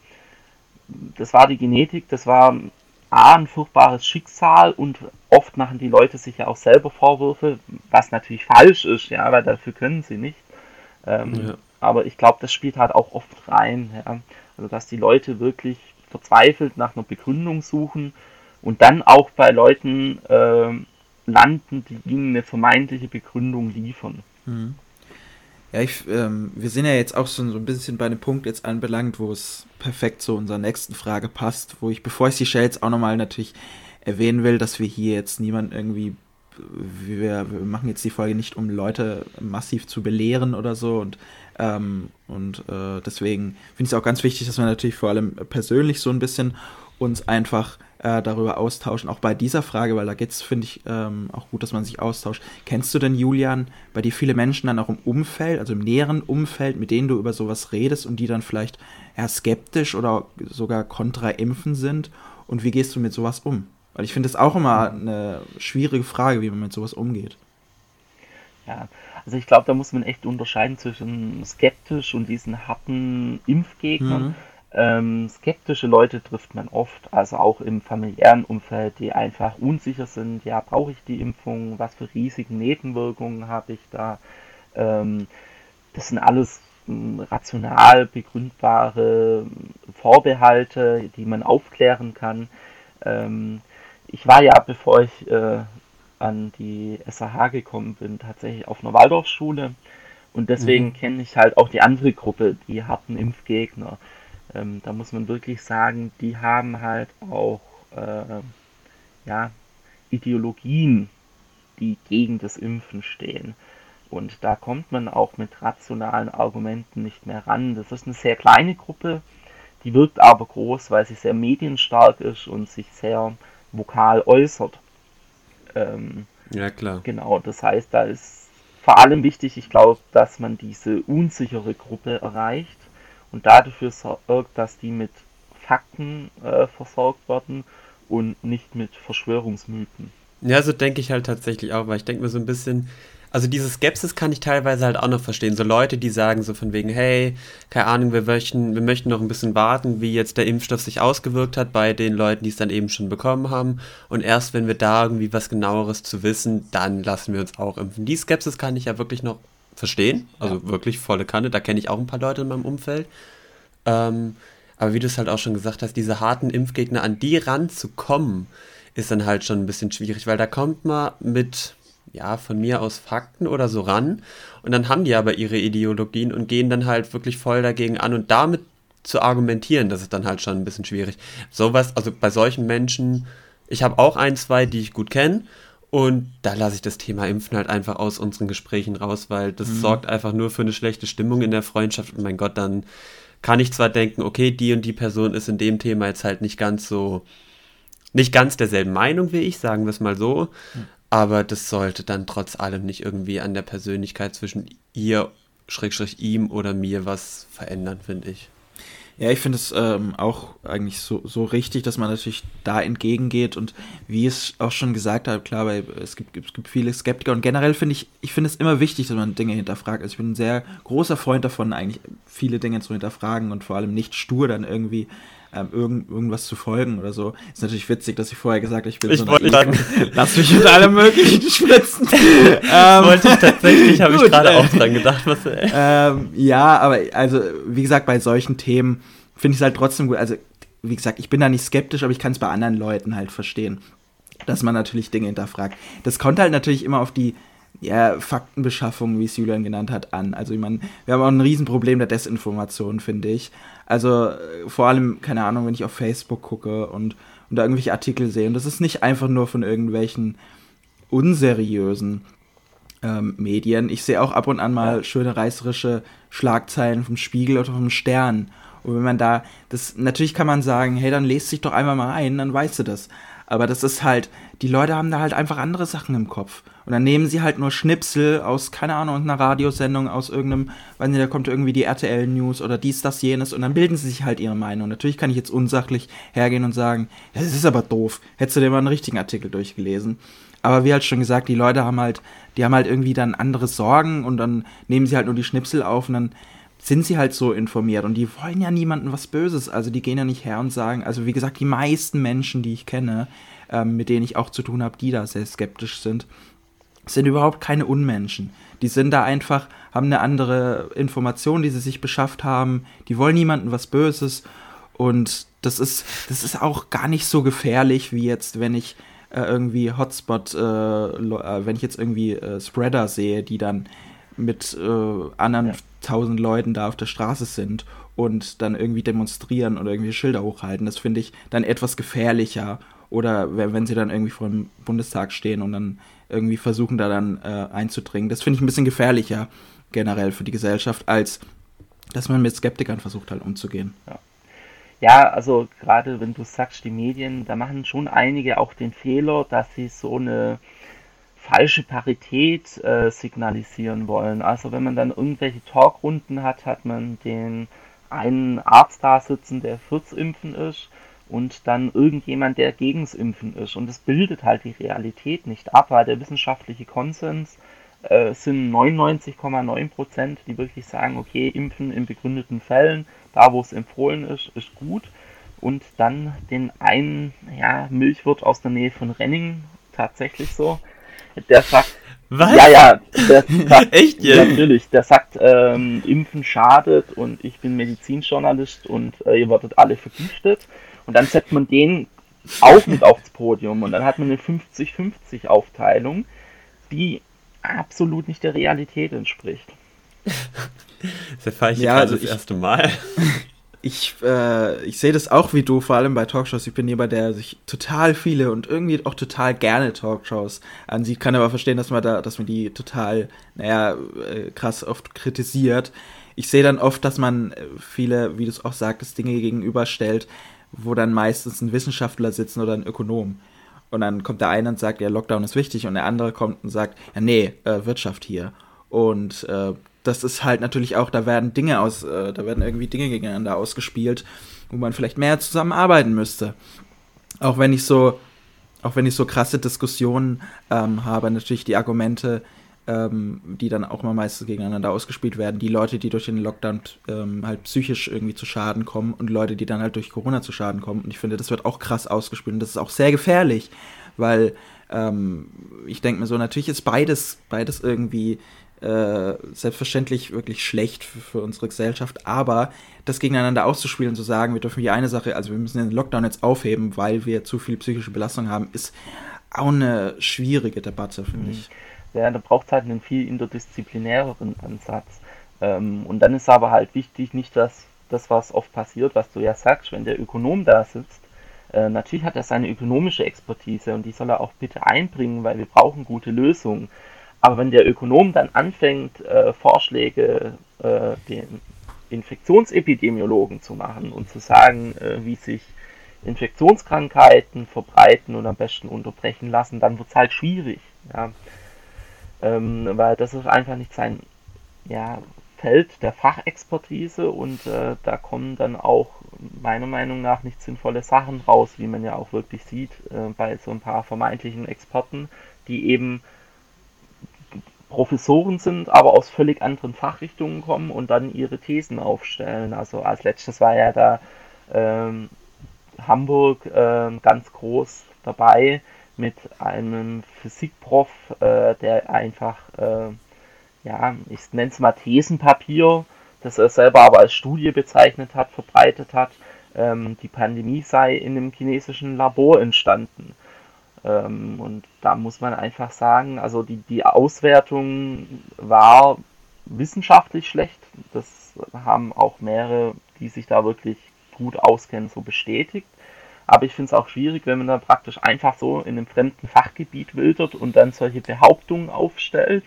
das war die Genetik, das war A, ein furchtbares Schicksal und oft machen die Leute sich ja auch selber Vorwürfe, was natürlich falsch ist, ja, weil dafür können sie nicht. Ähm, ja. Aber ich glaube, das spielt halt auch oft rein. Ja? Also, dass die Leute wirklich verzweifelt nach einer Begründung suchen und dann auch bei Leuten äh, landen, die ihnen eine vermeintliche Begründung liefern. Mhm. Ja, ich, ähm, wir sind ja jetzt auch so, so ein bisschen bei einem Punkt jetzt anbelangt, wo es perfekt zu unserer nächsten Frage passt, wo ich, bevor ich die jetzt auch nochmal natürlich erwähnen will, dass wir hier jetzt niemand irgendwie wir, wir, machen jetzt die Folge nicht, um Leute massiv zu belehren oder so. Und, ähm, und äh, deswegen finde ich es auch ganz wichtig, dass wir natürlich vor allem persönlich so ein bisschen uns einfach äh, darüber austauschen, auch bei dieser Frage, weil da geht es, finde ich, ähm, auch gut, dass man sich austauscht. Kennst du denn, Julian, bei dir viele Menschen dann auch im Umfeld, also im näheren Umfeld, mit denen du über sowas redest und die dann vielleicht eher skeptisch oder sogar kontra Impfen sind? Und wie gehst du mit sowas um? Weil ich finde es auch immer eine schwierige Frage, wie man mit sowas umgeht. Ja, also ich glaube, da muss man echt unterscheiden zwischen skeptisch und diesen harten Impfgegnern. Mhm. Ähm, skeptische Leute trifft man oft, also auch im familiären Umfeld, die einfach unsicher sind, ja, brauche ich die Impfung, was für riesige Nebenwirkungen habe ich da. Ähm, das sind alles ähm, rational begründbare Vorbehalte, die man aufklären kann. Ähm, ich war ja, bevor ich äh, an die SAH gekommen bin, tatsächlich auf einer Waldorfschule und deswegen mhm. kenne ich halt auch die andere Gruppe, die harten Impfgegner. Ähm, da muss man wirklich sagen, die haben halt auch äh, ja, Ideologien, die gegen das Impfen stehen. Und da kommt man auch mit rationalen Argumenten nicht mehr ran. Das ist eine sehr kleine Gruppe, die wirkt aber groß, weil sie sehr medienstark ist und sich sehr vokal äußert. Ähm, ja, klar. Genau, das heißt, da ist vor allem wichtig, ich glaube, dass man diese unsichere Gruppe erreicht und dafür sorgt, dass die mit Fakten äh, versorgt werden und nicht mit Verschwörungsmythen. Ja, so denke ich halt tatsächlich auch, weil ich denke mir so ein bisschen, also diese Skepsis kann ich teilweise halt auch noch verstehen. So Leute, die sagen so von wegen, hey, keine Ahnung, wir möchten, wir möchten noch ein bisschen warten, wie jetzt der Impfstoff sich ausgewirkt hat bei den Leuten, die es dann eben schon bekommen haben. Und erst wenn wir da irgendwie was genaueres zu wissen, dann lassen wir uns auch impfen. Die Skepsis kann ich ja wirklich noch verstehen. Also ja. wirklich volle Kanne. Da kenne ich auch ein paar Leute in meinem Umfeld. Ähm, aber wie du es halt auch schon gesagt hast, diese harten Impfgegner an die ranzukommen, ist dann halt schon ein bisschen schwierig, weil da kommt man mit ja, von mir aus Fakten oder so ran. Und dann haben die aber ihre Ideologien und gehen dann halt wirklich voll dagegen an. Und damit zu argumentieren, das ist dann halt schon ein bisschen schwierig. Sowas, also bei solchen Menschen, ich habe auch ein, zwei, die ich gut kenne. Und da lasse ich das Thema Impfen halt einfach aus unseren Gesprächen raus, weil das mhm. sorgt einfach nur für eine schlechte Stimmung in der Freundschaft. Und mein Gott, dann kann ich zwar denken, okay, die und die Person ist in dem Thema jetzt halt nicht ganz so, nicht ganz derselben Meinung wie ich, sagen wir es mal so. Mhm. Aber das sollte dann trotz allem nicht irgendwie an der Persönlichkeit zwischen ihr, Schrägstrich ihm oder mir was verändern, finde ich. Ja, ich finde es ähm, auch eigentlich so, so richtig, dass man natürlich da entgegengeht und wie es auch schon gesagt habe, klar, weil es gibt, es gibt viele Skeptiker und generell finde ich, ich finde es immer wichtig, dass man Dinge hinterfragt. Also ich bin ein sehr großer Freund davon, eigentlich viele Dinge zu hinterfragen und vor allem nicht stur dann irgendwie ähm, irgend, irgendwas zu folgen oder so. Ist natürlich witzig, dass ich vorher gesagt habe, ich bin ich so wollte sagen, lass mich mit allem möglichen spritzen. ähm, wollte ich tatsächlich, habe ich gerade auch dran gedacht. Was, ähm, ja, aber also, wie gesagt, bei solchen Themen finde ich es halt trotzdem gut. Also, wie gesagt, ich bin da nicht skeptisch, aber ich kann es bei anderen Leuten halt verstehen, dass man natürlich Dinge hinterfragt. Das kommt halt natürlich immer auf die ja, Faktenbeschaffung, wie es Julian genannt hat, an. Also ich meine, wir haben auch ein Riesenproblem der Desinformation, finde ich. Also äh, vor allem, keine Ahnung, wenn ich auf Facebook gucke und, und da irgendwelche Artikel sehe. Und das ist nicht einfach nur von irgendwelchen unseriösen ähm, Medien. Ich sehe auch ab und an mal schöne reißerische Schlagzeilen vom Spiegel oder vom Stern. Und wenn man da, das, natürlich kann man sagen, hey, dann lest dich doch einmal mal ein, dann weißt du das. Aber das ist halt, die Leute haben da halt einfach andere Sachen im Kopf. Und dann nehmen sie halt nur Schnipsel aus, keine Ahnung, einer Radiosendung, aus irgendeinem, weiß nicht, da kommt irgendwie die RTL News oder dies, das, jenes und dann bilden sie sich halt ihre Meinung. Natürlich kann ich jetzt unsachlich hergehen und sagen, das ist aber doof. Hättest du dir mal einen richtigen Artikel durchgelesen. Aber wie halt schon gesagt, die Leute haben halt, die haben halt irgendwie dann andere Sorgen und dann nehmen sie halt nur die Schnipsel auf und dann sind sie halt so informiert und die wollen ja niemandem was Böses. Also die gehen ja nicht her und sagen, also wie gesagt, die meisten Menschen, die ich kenne, ähm, mit denen ich auch zu tun habe, die da sehr skeptisch sind, sind überhaupt keine Unmenschen. Die sind da einfach, haben eine andere Information, die sie sich beschafft haben. Die wollen niemandem was Böses. Und das ist, das ist auch gar nicht so gefährlich, wie jetzt, wenn ich äh, irgendwie Hotspot, äh, äh wenn ich jetzt irgendwie äh, Spreader sehe, die dann mit äh, anderen ja. tausend Leuten da auf der Straße sind und dann irgendwie demonstrieren oder irgendwie Schilder hochhalten. Das finde ich dann etwas gefährlicher. Oder wenn sie dann irgendwie vor dem Bundestag stehen und dann irgendwie versuchen, da dann äh, einzudringen. Das finde ich ein bisschen gefährlicher generell für die Gesellschaft, als dass man mit Skeptikern versucht halt umzugehen. Ja. Ja, also gerade wenn du sagst, die Medien, da machen schon einige auch den Fehler, dass sie so eine falsche Parität äh, signalisieren wollen. Also wenn man dann irgendwelche Talkrunden hat, hat man den einen Arzt da sitzen, der fürs Impfen ist und dann irgendjemand, der gegens Impfen ist. Und das bildet halt die Realität nicht ab, weil der wissenschaftliche Konsens äh, sind 99,9 Prozent, die wirklich sagen, okay, Impfen in begründeten Fällen, da wo es empfohlen ist, ist gut. Und dann den einen ja, Milchwirt aus der Nähe von Renning, tatsächlich so, der sagt, was? Ja, ja, der sagt, Echt jetzt? Natürlich, der sagt, ähm, Impfen schadet und ich bin Medizinjournalist und äh, ihr werdet alle vergiftet. Und dann setzt man den auch mit aufs Podium und dann hat man eine 50-50 Aufteilung, die absolut nicht der Realität entspricht. Das erfahre ich ja, also das ich, erste Mal ich, äh, ich sehe das auch wie du, vor allem bei Talkshows. Ich bin jemand, der sich total viele und irgendwie auch total gerne Talkshows ansieht. Kann aber verstehen, dass man da, dass man die total, naja, äh, krass oft kritisiert. Ich sehe dann oft, dass man viele, wie du es auch sagtest, Dinge gegenüberstellt, wo dann meistens ein Wissenschaftler sitzen oder ein Ökonom. Und dann kommt der eine und sagt, ja, Lockdown ist wichtig, und der andere kommt und sagt, ja, nee, äh, Wirtschaft hier. Und äh, das ist halt natürlich auch, da werden Dinge aus, äh, da werden irgendwie Dinge gegeneinander ausgespielt, wo man vielleicht mehr zusammenarbeiten müsste. Auch wenn ich so, auch wenn ich so krasse Diskussionen ähm, habe, natürlich die Argumente ähm, die dann auch mal meistens gegeneinander ausgespielt werden. Die Leute, die durch den Lockdown ähm, halt psychisch irgendwie zu Schaden kommen und Leute, die dann halt durch Corona zu Schaden kommen. Und ich finde, das wird auch krass ausgespielt und das ist auch sehr gefährlich, weil ähm, ich denke mir so, natürlich ist beides, beides irgendwie äh, selbstverständlich wirklich schlecht für, für, unsere Gesellschaft, aber das gegeneinander auszuspielen, zu sagen, wir dürfen die eine Sache, also wir müssen den Lockdown jetzt aufheben, weil wir zu viel psychische Belastung haben, ist auch eine schwierige Debatte, finde mhm. ich. Ja, da braucht es halt einen viel interdisziplinäreren Ansatz. Ähm, und dann ist aber halt wichtig, nicht dass das, was oft passiert, was du ja sagst, wenn der Ökonom da sitzt, äh, natürlich hat er seine ökonomische Expertise und die soll er auch bitte einbringen, weil wir brauchen gute Lösungen. Aber wenn der Ökonom dann anfängt, äh, Vorschläge äh, den Infektionsepidemiologen zu machen und zu sagen, äh, wie sich Infektionskrankheiten verbreiten und am besten unterbrechen lassen, dann wird es halt schwierig. Ja ähm, weil das ist einfach nicht sein ja, Feld der Fachexpertise und äh, da kommen dann auch meiner Meinung nach nicht sinnvolle Sachen raus, wie man ja auch wirklich sieht äh, bei so ein paar vermeintlichen Experten, die eben Professoren sind, aber aus völlig anderen Fachrichtungen kommen und dann ihre Thesen aufstellen. Also als letztes war ja da ähm, Hamburg äh, ganz groß dabei, mit einem Physikprof, äh, der einfach, äh, ja, ich nenne es mal Thesenpapier, das er selber aber als Studie bezeichnet hat, verbreitet hat, ähm, die Pandemie sei in einem chinesischen Labor entstanden. Ähm, und da muss man einfach sagen, also die, die Auswertung war wissenschaftlich schlecht. Das haben auch mehrere, die sich da wirklich gut auskennen, so bestätigt. Aber ich finde es auch schwierig, wenn man dann praktisch einfach so in einem fremden Fachgebiet wildert und dann solche Behauptungen aufstellt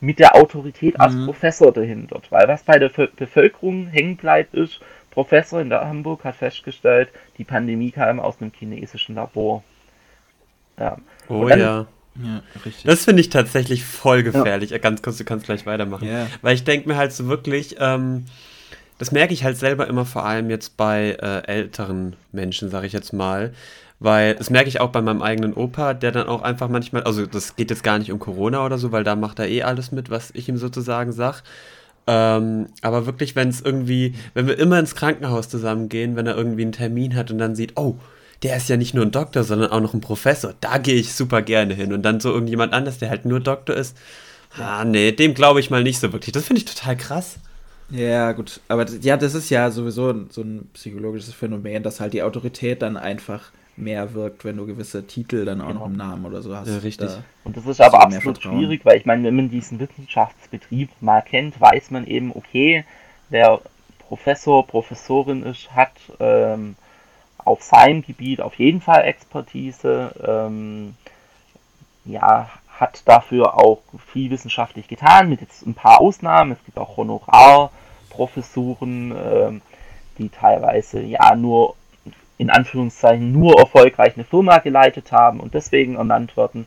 mit der Autorität als mhm. Professor dahinter. Weil was bei der Bevölkerung hängen bleibt, ist, Professor in der Hamburg hat festgestellt, die Pandemie kam aus einem chinesischen Labor. Ja. Oh dann, ja. Ja, richtig. Das finde ich tatsächlich voll gefährlich. Ja. Ganz kurz, du kannst gleich weitermachen. Yeah. Weil ich denke mir halt so wirklich, ähm, das merke ich halt selber immer vor allem jetzt bei äh, älteren Menschen, sage ich jetzt mal. Weil das merke ich auch bei meinem eigenen Opa, der dann auch einfach manchmal, also das geht jetzt gar nicht um Corona oder so, weil da macht er eh alles mit, was ich ihm sozusagen sag. Ähm, aber wirklich, wenn es irgendwie, wenn wir immer ins Krankenhaus zusammengehen, wenn er irgendwie einen Termin hat und dann sieht, oh, der ist ja nicht nur ein Doktor, sondern auch noch ein Professor, da gehe ich super gerne hin. Und dann so irgendjemand anders, der halt nur Doktor ist, ah, nee, dem glaube ich mal nicht so wirklich. Das finde ich total krass. Ja, gut. Aber ja, das ist ja sowieso so ein psychologisches Phänomen, dass halt die Autorität dann einfach mehr wirkt, wenn du gewisse Titel dann auch genau. noch im Namen oder so hast. Ja, richtig. Da und das ist aber absolut schwierig, weil ich meine, wenn man diesen Wissenschaftsbetrieb mal kennt, weiß man eben, okay, wer Professor, Professorin ist, hat ähm, auf seinem Gebiet auf jeden Fall Expertise, ähm, ja, hat dafür auch viel wissenschaftlich getan, mit jetzt ein paar Ausnahmen. Es gibt auch Honorarprofessuren, äh, die teilweise ja nur in Anführungszeichen nur erfolgreich eine Firma geleitet haben und deswegen ernannt werden.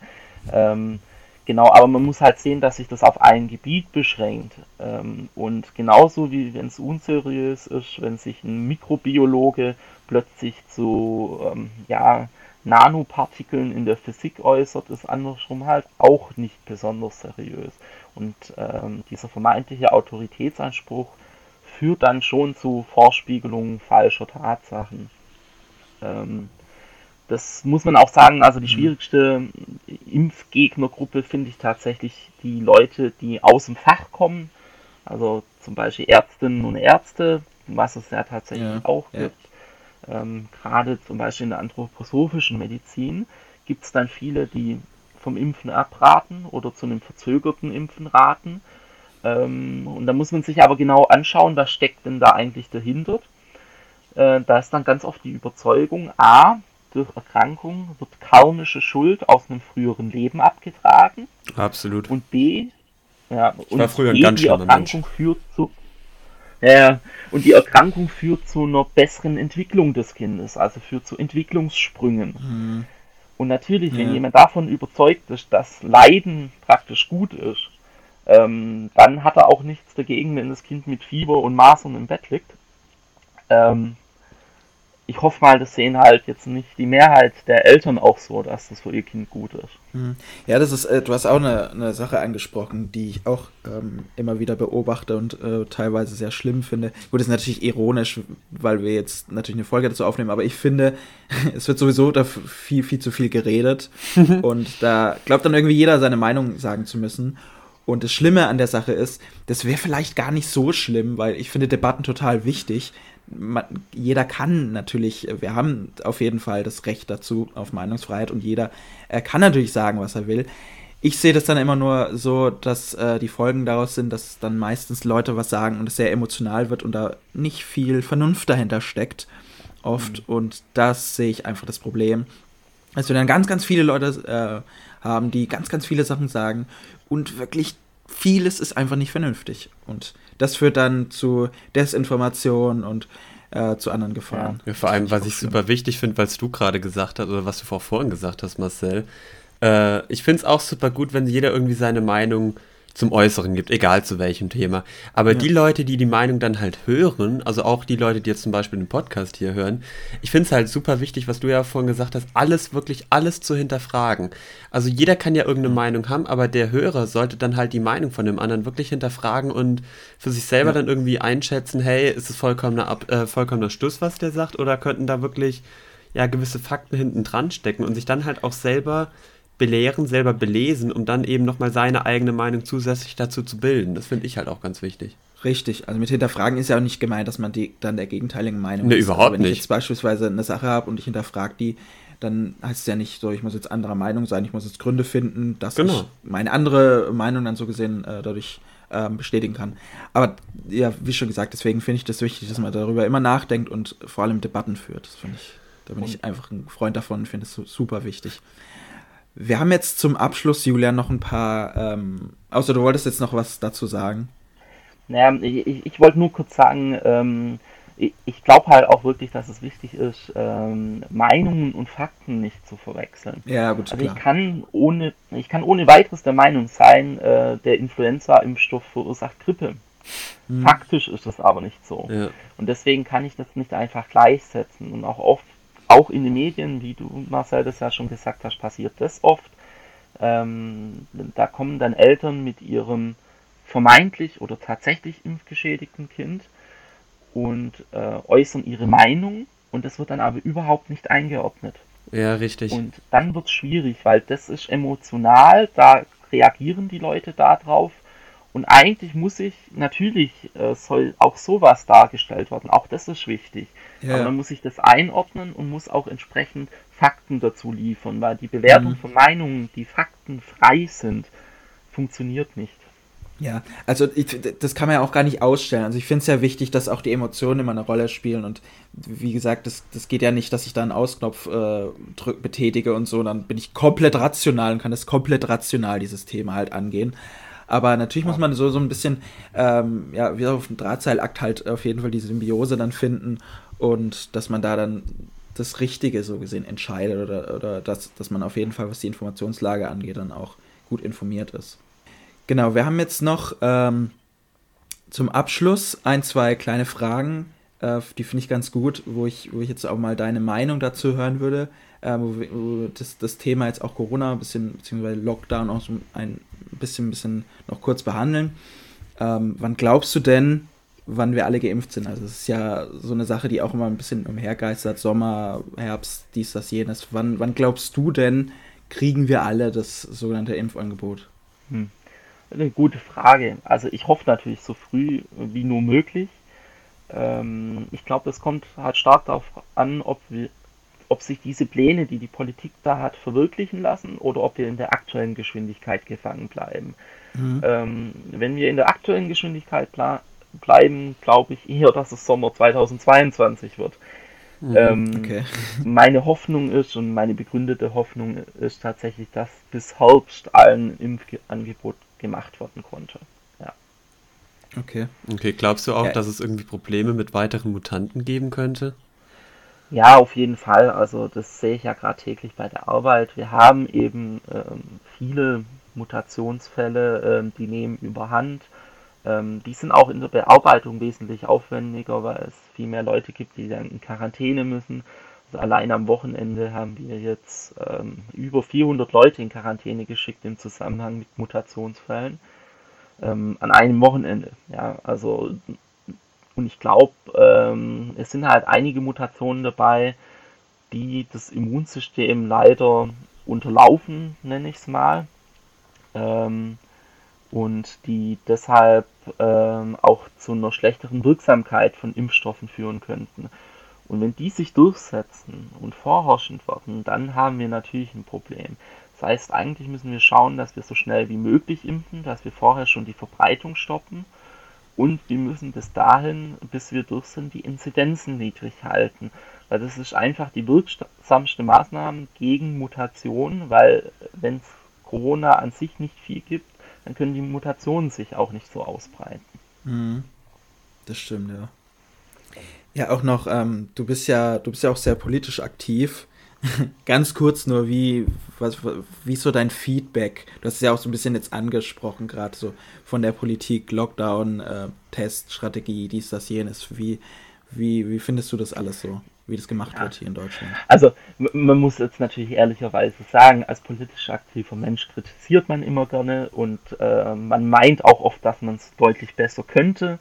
Ähm, genau, aber man muss halt sehen, dass sich das auf ein Gebiet beschränkt. Ähm, und genauso wie wenn es unseriös ist, wenn sich ein Mikrobiologe plötzlich zu ähm, ja, Nanopartikeln in der Physik äußert, ist andersrum halt auch nicht besonders seriös. Und ähm, dieser vermeintliche Autoritätsanspruch führt dann schon zu Vorspiegelungen falscher Tatsachen. Ähm, das muss man auch sagen, also die mhm. schwierigste Impfgegnergruppe finde ich tatsächlich die Leute, die aus dem Fach kommen, also zum Beispiel Ärztinnen und Ärzte, was es ja tatsächlich ja, auch ja. gibt ähm, gerade zum Beispiel in der anthroposophischen Medizin gibt es dann viele, die vom Impfen abraten oder zu einem verzögerten Impfen raten. Ähm, und da muss man sich aber genau anschauen, was steckt denn da eigentlich dahinter. Äh, da ist dann ganz oft die Überzeugung, a, durch Erkrankung wird karmische Schuld aus einem früheren Leben abgetragen. Absolut. Und b, ja, ich war früher B, ein ganz die Erkrankung Mensch. führt zu ja, und die Erkrankung führt zu einer besseren Entwicklung des Kindes, also führt zu Entwicklungssprüngen. Mhm. Und natürlich, ja. wenn jemand davon überzeugt ist, dass Leiden praktisch gut ist, ähm, dann hat er auch nichts dagegen, wenn das Kind mit Fieber und Masern im Bett liegt. Ähm, ich hoffe mal, das sehen halt jetzt nicht die Mehrheit der Eltern auch so, dass das für ihr Kind gut ist. Mhm. Ja, das ist, äh, du hast auch eine, eine Sache angesprochen, die ich auch ähm, immer wieder beobachte und äh, teilweise sehr schlimm finde. Gut, das ist natürlich ironisch, weil wir jetzt natürlich eine Folge dazu aufnehmen, aber ich finde, es wird sowieso da viel, viel zu viel geredet und da glaubt dann irgendwie jeder seine Meinung sagen zu müssen. Und das Schlimme an der Sache ist, das wäre vielleicht gar nicht so schlimm, weil ich finde Debatten total wichtig man, jeder kann natürlich, wir haben auf jeden Fall das Recht dazu auf Meinungsfreiheit und jeder äh, kann natürlich sagen, was er will. Ich sehe das dann immer nur so, dass äh, die Folgen daraus sind, dass dann meistens Leute was sagen und es sehr emotional wird und da nicht viel Vernunft dahinter steckt. Oft. Mhm. Und das sehe ich einfach das Problem. Dass wir dann ganz, ganz viele Leute äh, haben, die ganz, ganz viele Sachen sagen und wirklich vieles ist einfach nicht vernünftig. Und das führt dann zu Desinformation und äh, zu anderen Gefahren. Ja, vor allem, was ich schlimm. super wichtig finde, was du gerade gesagt hast oder was du vorhin gesagt hast, Marcel. Äh, ich finde es auch super gut, wenn jeder irgendwie seine Meinung zum Äußeren gibt, egal zu welchem Thema. Aber ja. die Leute, die die Meinung dann halt hören, also auch die Leute, die jetzt zum Beispiel den Podcast hier hören, ich finde es halt super wichtig, was du ja vorhin gesagt hast, alles, wirklich alles zu hinterfragen. Also jeder kann ja irgendeine. Meinung haben, aber der Hörer sollte dann halt die Meinung von dem anderen wirklich hinterfragen und für sich selber ja. dann irgendwie einschätzen, hey, ist es vollkommener, Ab äh, vollkommener Stuss, was der sagt, oder könnten da wirklich ja gewisse Fakten hinten dran stecken und sich dann halt auch selber belehren, selber belesen, um dann eben nochmal seine eigene Meinung zusätzlich dazu zu bilden. Das finde ich halt auch ganz wichtig. Richtig, also mit hinterfragen ist ja auch nicht gemeint, dass man die, dann der gegenteiligen Meinung nee, ist. überhaupt also wenn nicht. Wenn ich jetzt beispielsweise eine Sache habe und ich hinterfrage die, dann heißt es ja nicht so, ich muss jetzt anderer Meinung sein, ich muss jetzt Gründe finden, dass genau. ich meine andere Meinung dann so gesehen äh, dadurch ähm, bestätigen kann. Aber ja, wie schon gesagt, deswegen finde ich das wichtig, dass man darüber immer nachdenkt und vor allem Debatten führt. Das finde ich, da bin und ich einfach ein Freund davon und finde es super wichtig. Wir haben jetzt zum Abschluss, Julian, noch ein paar. Ähm, außer du wolltest jetzt noch was dazu sagen. Naja, ich, ich wollte nur kurz sagen, ähm, ich, ich glaube halt auch wirklich, dass es wichtig ist, ähm, Meinungen und Fakten nicht zu verwechseln. Ja, gut. Also klar. ich kann ohne, ich kann ohne weiteres der Meinung sein, äh, der Influenza-Impfstoff verursacht Grippe. Hm. Faktisch ist das aber nicht so. Ja. Und deswegen kann ich das nicht einfach gleichsetzen. Und auch oft auch in den Medien, wie du Marcel das ja schon gesagt hast, passiert das oft. Ähm, da kommen dann Eltern mit ihrem vermeintlich oder tatsächlich impfgeschädigten Kind und äh, äußern ihre Meinung und das wird dann aber überhaupt nicht eingeordnet. Ja, richtig. Und dann wird es schwierig, weil das ist emotional, da reagieren die Leute darauf und eigentlich muss ich, natürlich äh, soll auch sowas dargestellt werden, auch das ist wichtig. Ja. Aber man muss sich das einordnen und muss auch entsprechend Fakten dazu liefern, weil die Bewertung mhm. von Meinungen, die faktenfrei sind, funktioniert nicht. Ja, also ich, das kann man ja auch gar nicht ausstellen. Also ich finde es ja wichtig, dass auch die Emotionen immer eine Rolle spielen und wie gesagt, das, das geht ja nicht, dass ich da einen Ausknopf äh, drück, betätige und so, dann bin ich komplett rational und kann das komplett rational, dieses Thema halt angehen. Aber natürlich muss man so, so ein bisschen, ähm, ja, wie auf dem Drahtseilakt halt auf jeden Fall diese Symbiose dann finden und dass man da dann das Richtige so gesehen entscheidet oder, oder dass, dass man auf jeden Fall, was die Informationslage angeht, dann auch gut informiert ist. Genau, wir haben jetzt noch ähm, zum Abschluss ein, zwei kleine Fragen, äh, die finde ich ganz gut, wo ich, wo ich jetzt auch mal deine Meinung dazu hören würde, äh, wo, wo das, das Thema jetzt auch Corona, bisschen, beziehungsweise Lockdown auch so ein bisschen, bisschen noch kurz behandeln. Ähm, wann glaubst du denn, wann wir alle geimpft sind. Also es ist ja so eine Sache, die auch immer ein bisschen umhergeistert, Sommer, Herbst, dies, das, jenes. Wann, wann glaubst du denn, kriegen wir alle das sogenannte Impfangebot? Hm. Eine gute Frage. Also ich hoffe natürlich so früh wie nur möglich. Ähm, ich glaube, es kommt halt stark darauf an, ob, wir, ob sich diese Pläne, die die Politik da hat, verwirklichen lassen oder ob wir in der aktuellen Geschwindigkeit gefangen bleiben. Mhm. Ähm, wenn wir in der aktuellen Geschwindigkeit bleiben, glaube ich eher, dass es Sommer 2022 wird. Mhm, ähm, okay. Meine Hoffnung ist und meine begründete Hoffnung ist tatsächlich, dass bis Herbst allen Impfangebot gemacht werden konnte. Ja. Okay. Okay, glaubst du auch, ja. dass es irgendwie Probleme mit weiteren Mutanten geben könnte? Ja, auf jeden Fall. Also das sehe ich ja gerade täglich bei der Arbeit. Wir haben eben ähm, viele Mutationsfälle, ähm, die nehmen überhand Ähm, die sind auch in der Bearbeitung wesentlich aufwendiger, weil es viel mehr Leute gibt, die dann in Quarantäne müssen. Also allein am Wochenende haben wir jetzt ähm, über 400 Leute in Quarantäne geschickt im Zusammenhang mit Mutationsfällen. Ähm, an einem Wochenende. Ja, also und ich glaube, ähm, es sind halt einige Mutationen dabei, die das Immunsystem leider unterlaufen, nenne ich es mal. Ähm, und die deshalb ähm, auch zu einer schlechteren Wirksamkeit von Impfstoffen führen könnten. Und wenn die sich durchsetzen und vorherrschend werden, dann haben wir natürlich ein Problem. Das heißt, eigentlich müssen wir schauen, dass wir so schnell wie möglich impfen, dass wir vorher schon die Verbreitung stoppen und wir müssen bis dahin, bis wir durch sind, die Inzidenzen niedrig halten. Weil das ist einfach die wirksamste Maßnahme gegen Mutationen, weil wenn es Corona an sich nicht viel gibt, dann können die Mutationen sich auch nicht so ausbreiten. Mhm. Das stimmt, ja. Ja, auch noch, ähm, du bist ja, du bist ja auch sehr politisch aktiv. Ganz kurz nur, wie, was, wie ist so dein Feedback? Du hast es ja auch so ein bisschen jetzt angesprochen, gerade so von der Politik, Lockdown, äh, Test, Strategie, dies, das, jenes. Wie, wie, wie findest du das alles so, wie das gemacht ja. wird hier in Deutschland? Also, man muss jetzt natürlich ehrlicherweise sagen, als politisch aktiver Mensch kritisiert man immer gerne und äh, man meint auch oft, dass man es deutlich besser könnte.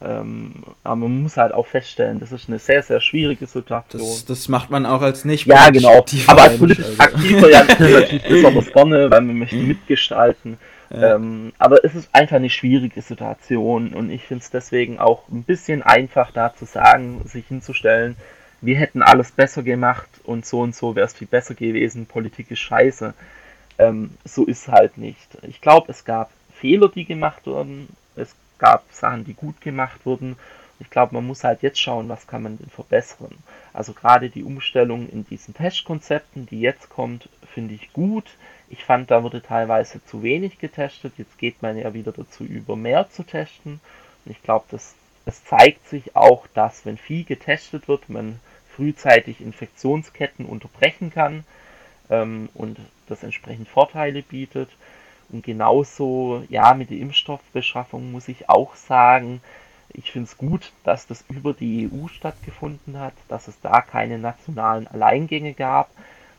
Ähm, aber man muss halt auch feststellen, das ist eine sehr, sehr schwierige Situation. Das, das macht man auch als nicht Ja, genau. Aber als politisch also. aktiver ja natürlich besonders gerne, weil man möchte mitgestalten. Ja. Ähm, aber es ist einfach eine schwierige Situation und ich finde es deswegen auch ein bisschen einfach da zu sagen, sich hinzustellen, wir hätten alles besser gemacht und so und so wäre es viel besser gewesen, Politik ist scheiße. Ähm, so ist halt nicht. Ich glaube, es gab Fehler, die gemacht wurden. Es gab Sachen, die gut gemacht wurden. Ich glaube, man muss halt jetzt schauen, was kann man denn verbessern. Also gerade die Umstellung in diesen Testkonzepten, die jetzt kommt, finde ich gut. Ich fand, da wurde teilweise zu wenig getestet. Jetzt geht man ja wieder dazu über, mehr zu testen. Und ich glaube, das, es zeigt sich auch, dass wenn viel getestet wird, man frühzeitig Infektionsketten unterbrechen kann ähm, und das entsprechend Vorteile bietet. Und genauso, ja, mit der Impfstoffbeschaffung muss ich auch sagen, ich finde es gut, dass das über die EU stattgefunden hat, dass es da keine nationalen Alleingänge gab.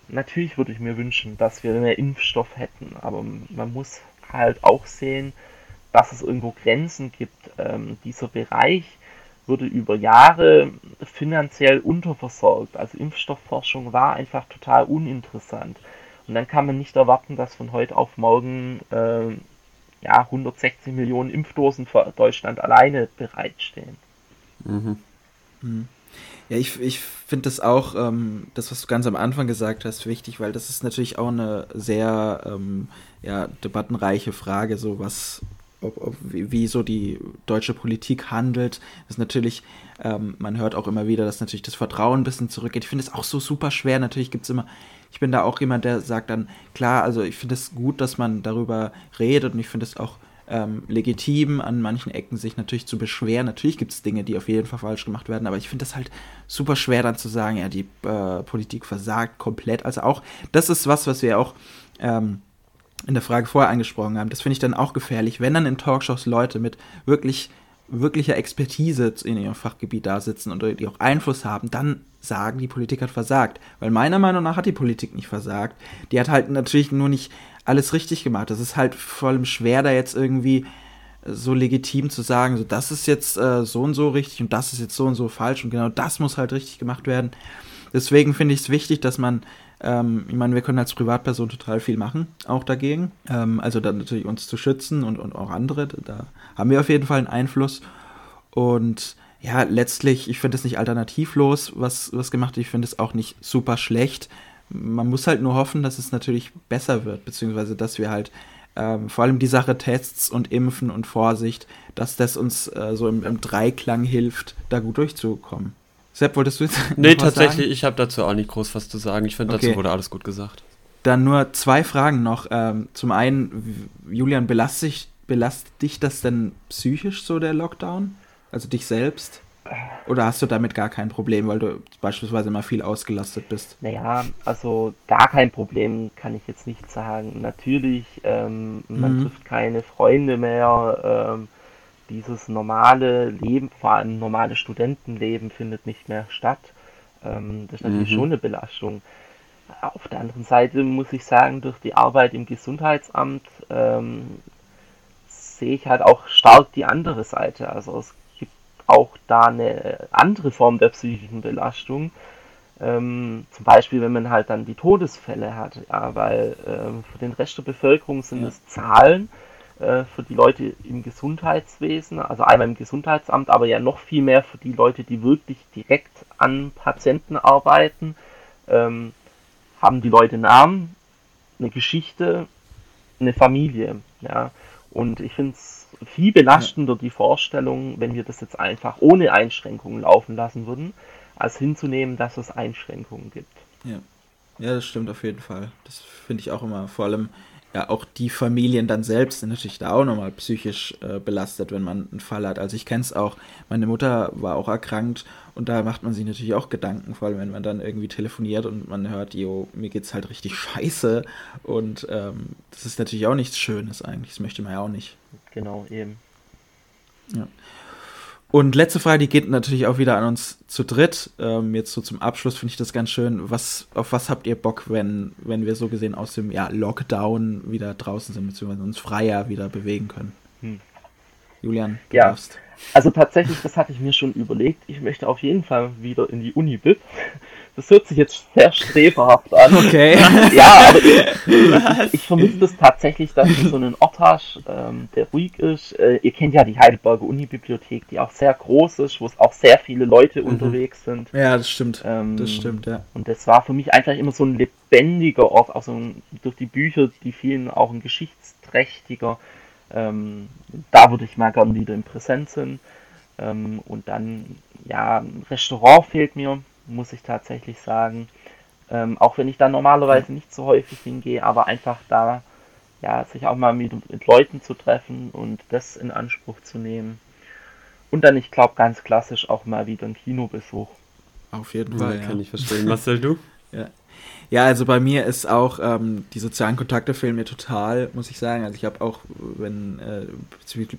Natürlich würde ich mir wünschen, dass wir mehr Impfstoff hätten, aber man muss halt auch sehen, dass es irgendwo Grenzen gibt. Ähm, dieser Bereich wurde über Jahre finanziell unterversorgt. Also Impfstoffforschung war einfach total uninteressant. Und dann kann man nicht erwarten, dass von heute auf morgen äh, ja, 160 Millionen Impfdosen für Deutschland alleine bereitstehen. Mhm. Mhm. Ja, ich, ich finde das auch, ähm, das, was du ganz am Anfang gesagt hast, wichtig, weil das ist natürlich auch eine sehr ähm, ja, debattenreiche Frage, so was, ob, ob, wie, so die deutsche Politik handelt. Ist natürlich, ähm, man hört auch immer wieder, dass natürlich das Vertrauen ein bisschen zurückgeht. Ich finde es auch so super schwer. Natürlich gibt es immer, ich bin da auch jemand, der sagt dann, klar, also ich finde es gut, dass man darüber redet und ich finde es auch ähm, legitim, an manchen Ecken sich natürlich zu beschweren. Natürlich gibt es Dinge, die auf jeden Fall falsch gemacht werden, aber ich finde es halt super schwer dann zu sagen, ja, die äh, Politik versagt komplett. Also auch, das ist was, was wir auch ähm, in der Frage vorher angesprochen haben. Das finde ich dann auch gefährlich, wenn dann in Talkshows Leute mit wirklich wirklicher Expertise in ihrem Fachgebiet da sitzen und die auch Einfluss haben, dann sagen, die Politik hat versagt. Weil meiner Meinung nach hat die Politik nicht versagt. Die hat halt natürlich nur nicht alles richtig gemacht. Das ist halt vor allem schwer, da jetzt irgendwie so legitim zu sagen, so das ist jetzt äh, so und so richtig und das ist jetzt so und so falsch und genau das muss halt richtig gemacht werden. Deswegen finde ich es wichtig, dass man ähm, ich meine, wir können als Privatperson total viel machen, auch dagegen. Ähm, also dann natürlich uns zu schützen und, und auch andere. Da haben wir auf jeden Fall einen Einfluss. Und ja, letztlich, ich finde es nicht alternativlos, was, was gemacht wird. Ich finde es auch nicht super schlecht. Man muss halt nur hoffen, dass es natürlich besser wird, beziehungsweise dass wir halt ähm, vor allem die Sache Tests und Impfen und Vorsicht, dass das uns äh, so im, im Dreiklang hilft, da gut durchzukommen. Sepp, wolltest du jetzt? Nee, tatsächlich, sagen? ich habe dazu auch nicht groß was zu sagen. Ich finde, okay. dazu wurde alles gut gesagt. Dann nur zwei Fragen noch. Ähm, zum einen, Julian, belastet, belastet dich das denn psychisch so, der Lockdown? Also dich selbst? Oder hast du damit gar kein Problem, weil du beispielsweise immer viel ausgelastet bist? Naja, also gar kein Problem kann ich jetzt nicht sagen. Natürlich, ähm, man mhm. trifft keine Freunde mehr. Ähm, dieses normale Leben, vor allem normale Studentenleben, findet nicht mehr statt. Ähm, das ist natürlich mhm. schon eine Belastung. Auf der anderen Seite muss ich sagen, durch die Arbeit im Gesundheitsamt ähm, sehe ich halt auch stark die andere Seite. Also es gibt auch da eine andere Form der psychischen Belastung. Ähm, zum Beispiel, wenn man halt dann die Todesfälle hat, ja, weil ähm, für den Rest der Bevölkerung sind es Zahlen, äh, für die Leute im Gesundheitswesen, also einmal im Gesundheitsamt, aber ja noch viel mehr für die Leute, die wirklich direkt an Patienten arbeiten, ähm, haben die Leute Namen, eine Geschichte, eine Familie, ja. Und ich finde es viel belastender, die Vorstellung, wenn wir das jetzt einfach ohne Einschränkungen laufen lassen würden, als hinzunehmen, dass es Einschränkungen gibt. Ja, ja das stimmt auf jeden Fall. Das finde ich auch immer, vor allem ja auch die Familien dann selbst sind natürlich da auch nochmal psychisch äh, belastet, wenn man einen Fall hat. Also ich kenne es auch, meine Mutter war auch erkrankt und da macht man sich natürlich auch Gedanken, vor allem wenn man dann irgendwie telefoniert und man hört, jo, mir geht's halt richtig scheiße und ähm, das ist natürlich auch nichts Schönes eigentlich, das möchte man ja auch nicht. Genau, eben. Ja. Und letzte Frage, die geht natürlich auch wieder an uns zu dritt. Ähm, jetzt so zum Abschluss finde ich das ganz schön. Was, auf was habt ihr Bock, wenn, wenn wir so gesehen aus dem ja, Lockdown wieder draußen sind, beziehungsweise uns freier wieder bewegen können? Hm. Julian, du ja. darfst. Also tatsächlich, das hatte ich mir schon überlegt. Ich möchte auf jeden Fall wieder in die Uni-Bib. Das hört sich jetzt sehr streberhaft an. Okay. Ja, aber ich, ich, ich vermisse das tatsächlich, dass du so einen Ort hast, ähm, der ruhig ist. Äh, ihr kennt ja die Heidelberger Uni-Bibliothek, die auch sehr groß ist, wo es auch sehr viele Leute mhm. unterwegs sind. Ja, das stimmt. Ähm, das stimmt, ja. Und das war für mich einfach immer so ein lebendiger Ort, auch so ein, durch die Bücher, die vielen auch ein geschichtsträchtiger. Ähm, da würde ich mal gerne wieder in Präsenz sind. Ähm, und dann, ja, ein Restaurant fehlt mir muss ich tatsächlich sagen. Ähm, auch wenn ich da normalerweise nicht so häufig hingehe, aber einfach da, ja, sich auch mal mit, mit Leuten zu treffen und das in Anspruch zu nehmen. Und dann, ich glaube, ganz klassisch auch mal wieder ein Kinobesuch. Auf jeden Fall. Ja, kann ich verstehen. Marcel, du? ja. Ja, also bei mir ist auch, ähm, die sozialen Kontakte fehlen mir total, muss ich sagen. Also ich habe auch, wenn äh,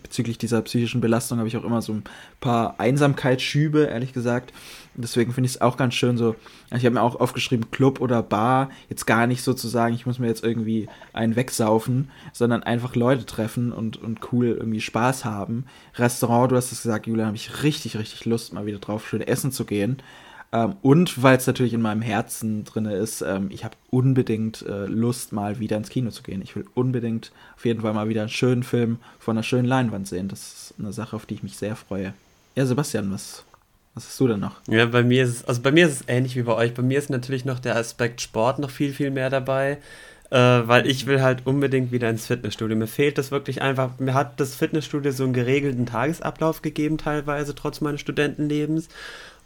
bezüglich, dieser psychischen Belastung, habe ich auch immer so ein paar Einsamkeitsschübe, ehrlich gesagt. Deswegen finde ich es auch ganz schön so, ich habe mir auch aufgeschrieben, Club oder Bar, jetzt gar nicht sozusagen, ich muss mir jetzt irgendwie einen wegsaufen, sondern einfach Leute treffen und, und cool irgendwie Spaß haben. Restaurant, du hast es gesagt, Julian, habe ich richtig, richtig Lust, mal wieder drauf schön essen zu gehen. Ähm, und weil es natürlich in meinem Herzen drin ist, ähm, ich habe unbedingt äh, Lust, mal wieder ins Kino zu gehen. Ich will unbedingt auf jeden Fall mal wieder einen schönen Film von einer schönen Leinwand sehen. Das ist eine Sache, auf die ich mich sehr freue. Ja, Sebastian, was, was hast du denn noch? Ja, bei mir ist es, also bei mir ist es ähnlich wie bei euch. Bei mir ist natürlich noch der Aspekt Sport noch viel, viel mehr dabei. Äh, weil ich will halt unbedingt wieder ins Fitnessstudio. Mir fehlt das wirklich einfach. Mir hat das Fitnessstudio so einen geregelten Tagesablauf gegeben, teilweise, trotz meines Studentenlebens.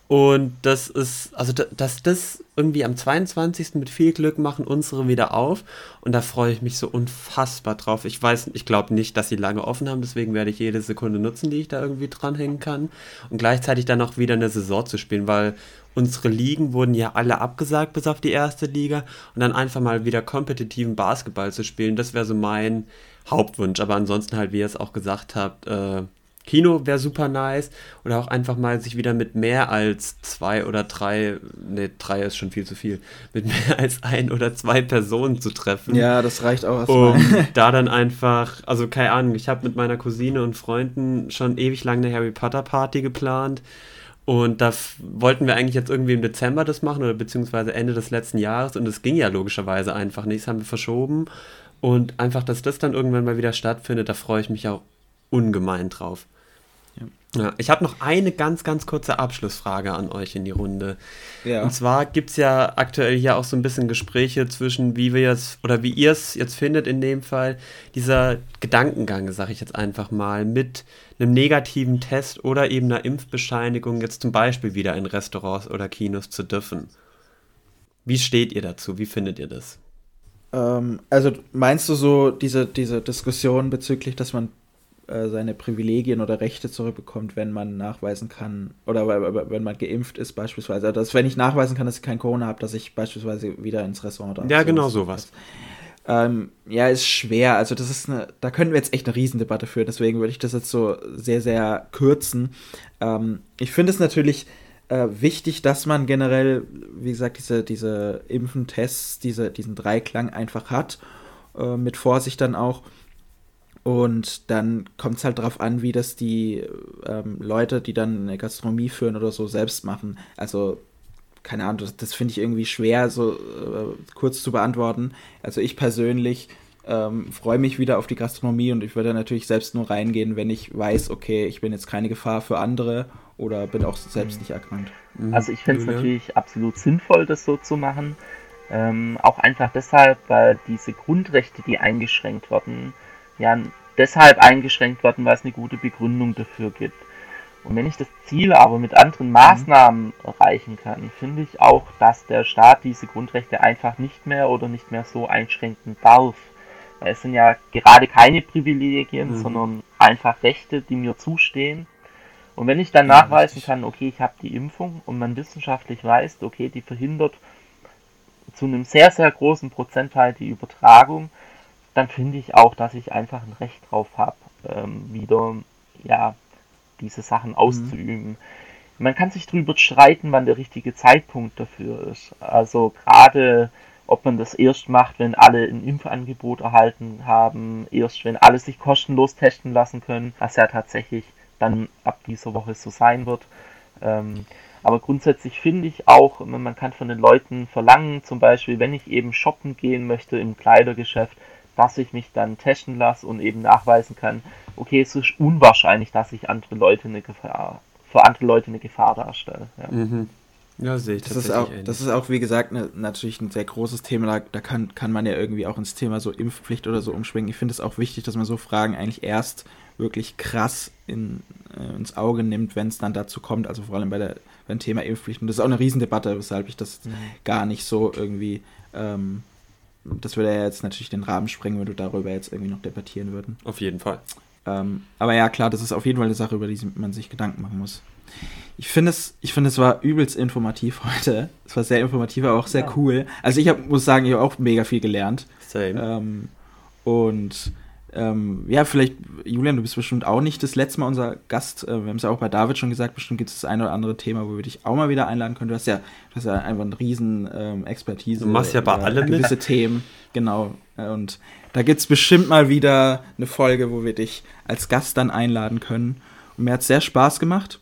Und das ist, also dass das irgendwie am 22. mit viel Glück machen unsere wieder auf. Und da freue ich mich so unfassbar drauf. Ich weiß, ich glaube nicht, dass sie lange offen haben, deswegen werde ich jede Sekunde nutzen, die ich da irgendwie dranhängen kann. Und gleichzeitig dann auch wieder eine Saison zu spielen, weil unsere Ligen wurden ja alle abgesagt, bis auf die erste Liga. Und dann einfach mal wieder kompetitiven Basketball zu spielen, das wäre so mein Hauptwunsch. Aber ansonsten halt, wie ihr es auch gesagt habt, äh, Kino wäre super nice. Oder auch einfach mal sich wieder mit mehr als zwei oder drei, ne, drei ist schon viel zu viel, mit mehr als ein oder zwei Personen zu treffen. Ja, das reicht auch erstmal. Um da dann einfach, also keine Ahnung, ich habe mit meiner Cousine und Freunden schon ewig lang eine Harry Potter Party geplant. Und da wollten wir eigentlich jetzt irgendwie im Dezember das machen oder beziehungsweise Ende des letzten Jahres und es ging ja logischerweise einfach nicht. Das haben wir verschoben. Und einfach, dass das dann irgendwann mal wieder stattfindet, da freue ich mich auch ungemein drauf. Ja, ich habe noch eine ganz, ganz kurze Abschlussfrage an euch in die Runde. Ja. Und zwar gibt es ja aktuell hier auch so ein bisschen Gespräche zwischen, wie wir es oder wie ihr es jetzt findet in dem Fall, dieser Gedankengang, sage ich jetzt einfach mal, mit einem negativen Test oder eben einer Impfbescheinigung jetzt zum Beispiel wieder in Restaurants oder Kinos zu dürfen. Wie steht ihr dazu? Wie findet ihr das? Ähm, also meinst du so diese, diese Diskussion bezüglich, dass man äh, seine Privilegien oder Rechte zurückbekommt, wenn man nachweisen kann, oder wenn man geimpft ist beispielsweise. Also, dass wenn ich nachweisen kann, dass ich kein Corona habe, dass ich beispielsweise wieder ins Restaurant darf. Ja, genau sowas. Ähm, ja, ist schwer. Also das ist eine, da könnten wir jetzt echt eine Riesendebatte führen. Deswegen würde ich das jetzt so sehr, sehr kürzen. Ähm, ich finde es natürlich äh, wichtig, dass man generell, wie gesagt, diese, diese Impfentests, diese, diesen Dreiklang einfach hat. Äh, mit Vorsicht dann auch. Und dann kommt es halt darauf an, wie das die ähm, Leute, die dann eine Gastronomie führen oder so, selbst machen. Also keine Ahnung, das, das finde ich irgendwie schwer, so äh, kurz zu beantworten. Also ich persönlich ähm, freue mich wieder auf die Gastronomie und ich würde natürlich selbst nur reingehen, wenn ich weiß, okay, ich bin jetzt keine Gefahr für andere oder bin auch selbst nicht erkrankt. Mhm. Also ich finde es natürlich absolut sinnvoll, das so zu machen. Ähm, auch einfach deshalb, weil diese Grundrechte, die eingeschränkt werden, ja deshalb eingeschränkt werden, weil es eine gute Begründung dafür gibt. Und wenn ich das Ziel aber mit anderen Maßnahmen erreichen kann, finde ich auch, dass der Staat diese Grundrechte einfach nicht mehr oder nicht mehr so einschränken darf. Es sind ja gerade keine Privilegien, mhm. sondern einfach Rechte, die mir zustehen. Und wenn ich dann ja, nachweisen richtig. kann, okay, ich habe die Impfung und man wissenschaftlich weiß, okay, die verhindert zu einem sehr, sehr großen Prozentteil die Übertragung, dann finde ich auch, dass ich einfach ein Recht drauf habe, ähm, wieder ja, diese Sachen mhm. auszuüben. Mhm. Man kann sich darüber streiten, wann der richtige Zeitpunkt dafür ist. Also gerade ob man das erst macht, wenn alle ein Impfangebot erhalten haben, erst wenn alle sich kostenlos testen lassen können, was ja tatsächlich dann ab dieser Woche so sein wird. Ähm, aber grundsätzlich finde ich auch, man kann von den Leuten verlangen, zum Beispiel, wenn ich eben shoppen gehen möchte im Kleidergeschäft, dass ich mich dann testen lasse und eben nachweisen kann, okay, es ist unwahrscheinlich, dass ich andere Leute eine Gefahr, für andere Leute eine Gefahr darstelle. Ja. Mhm. Ja, sehe ich das ist auch, Das ist auch, wie gesagt, ne, natürlich ein sehr großes Thema. Da, da, kann, kann man ja irgendwie auch ins Thema so Impfpflicht oder so umschwingen. Ich finde es auch wichtig, dass man so Fragen eigentlich erst wirklich krass in, äh, ins Auge nimmt, wenn es dann dazu kommt. Also vor allem bei der beim Thema Impfpflicht. Und das ist auch eine Riesendebatte, weshalb ich das mhm. gar nicht so irgendwie ähm, das würde ja jetzt natürlich den Rahmen sprengen, wenn du darüber jetzt irgendwie noch debattieren würden. Auf jeden Fall. Ähm, aber ja, klar, das ist auf jeden Fall eine Sache, über die man sich Gedanken machen muss. Ich finde es, ich finde es war übelst informativ heute. Es war sehr informativ, aber auch sehr ja. cool. Also ich hab, muss sagen, ich habe auch mega viel gelernt. Same. Ähm, und ähm, ja, vielleicht, Julian, du bist bestimmt auch nicht das letzte Mal unser Gast. Äh, wir haben es ja auch bei David schon gesagt, bestimmt gibt es das eine oder andere Thema, wo wir dich auch mal wieder einladen können. Du hast ja, du hast ja einfach eine riesen ähm, Expertise. Du machst ja bei allem gewisse mit. Themen, genau. Und da gibt es bestimmt mal wieder eine Folge, wo wir dich als Gast dann einladen können. Und mir hat es sehr Spaß gemacht.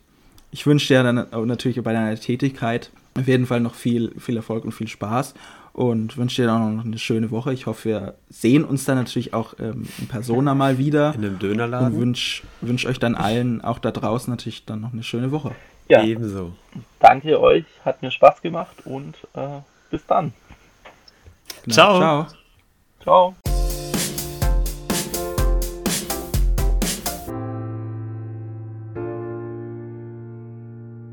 Ich wünsche dir dann natürlich bei deiner Tätigkeit auf jeden Fall noch viel, viel Erfolg und viel Spaß und wünsche dir auch noch eine schöne Woche. Ich hoffe, wir sehen uns dann natürlich auch ähm, in Persona mal wieder. In einem Dönerladen. Und wünsche wünsch euch dann allen, auch da draußen natürlich dann noch eine schöne Woche. Ja, ebenso. Danke euch, hat mir Spaß gemacht und äh, bis dann. Genau. Ciao. Ciao. Ciao.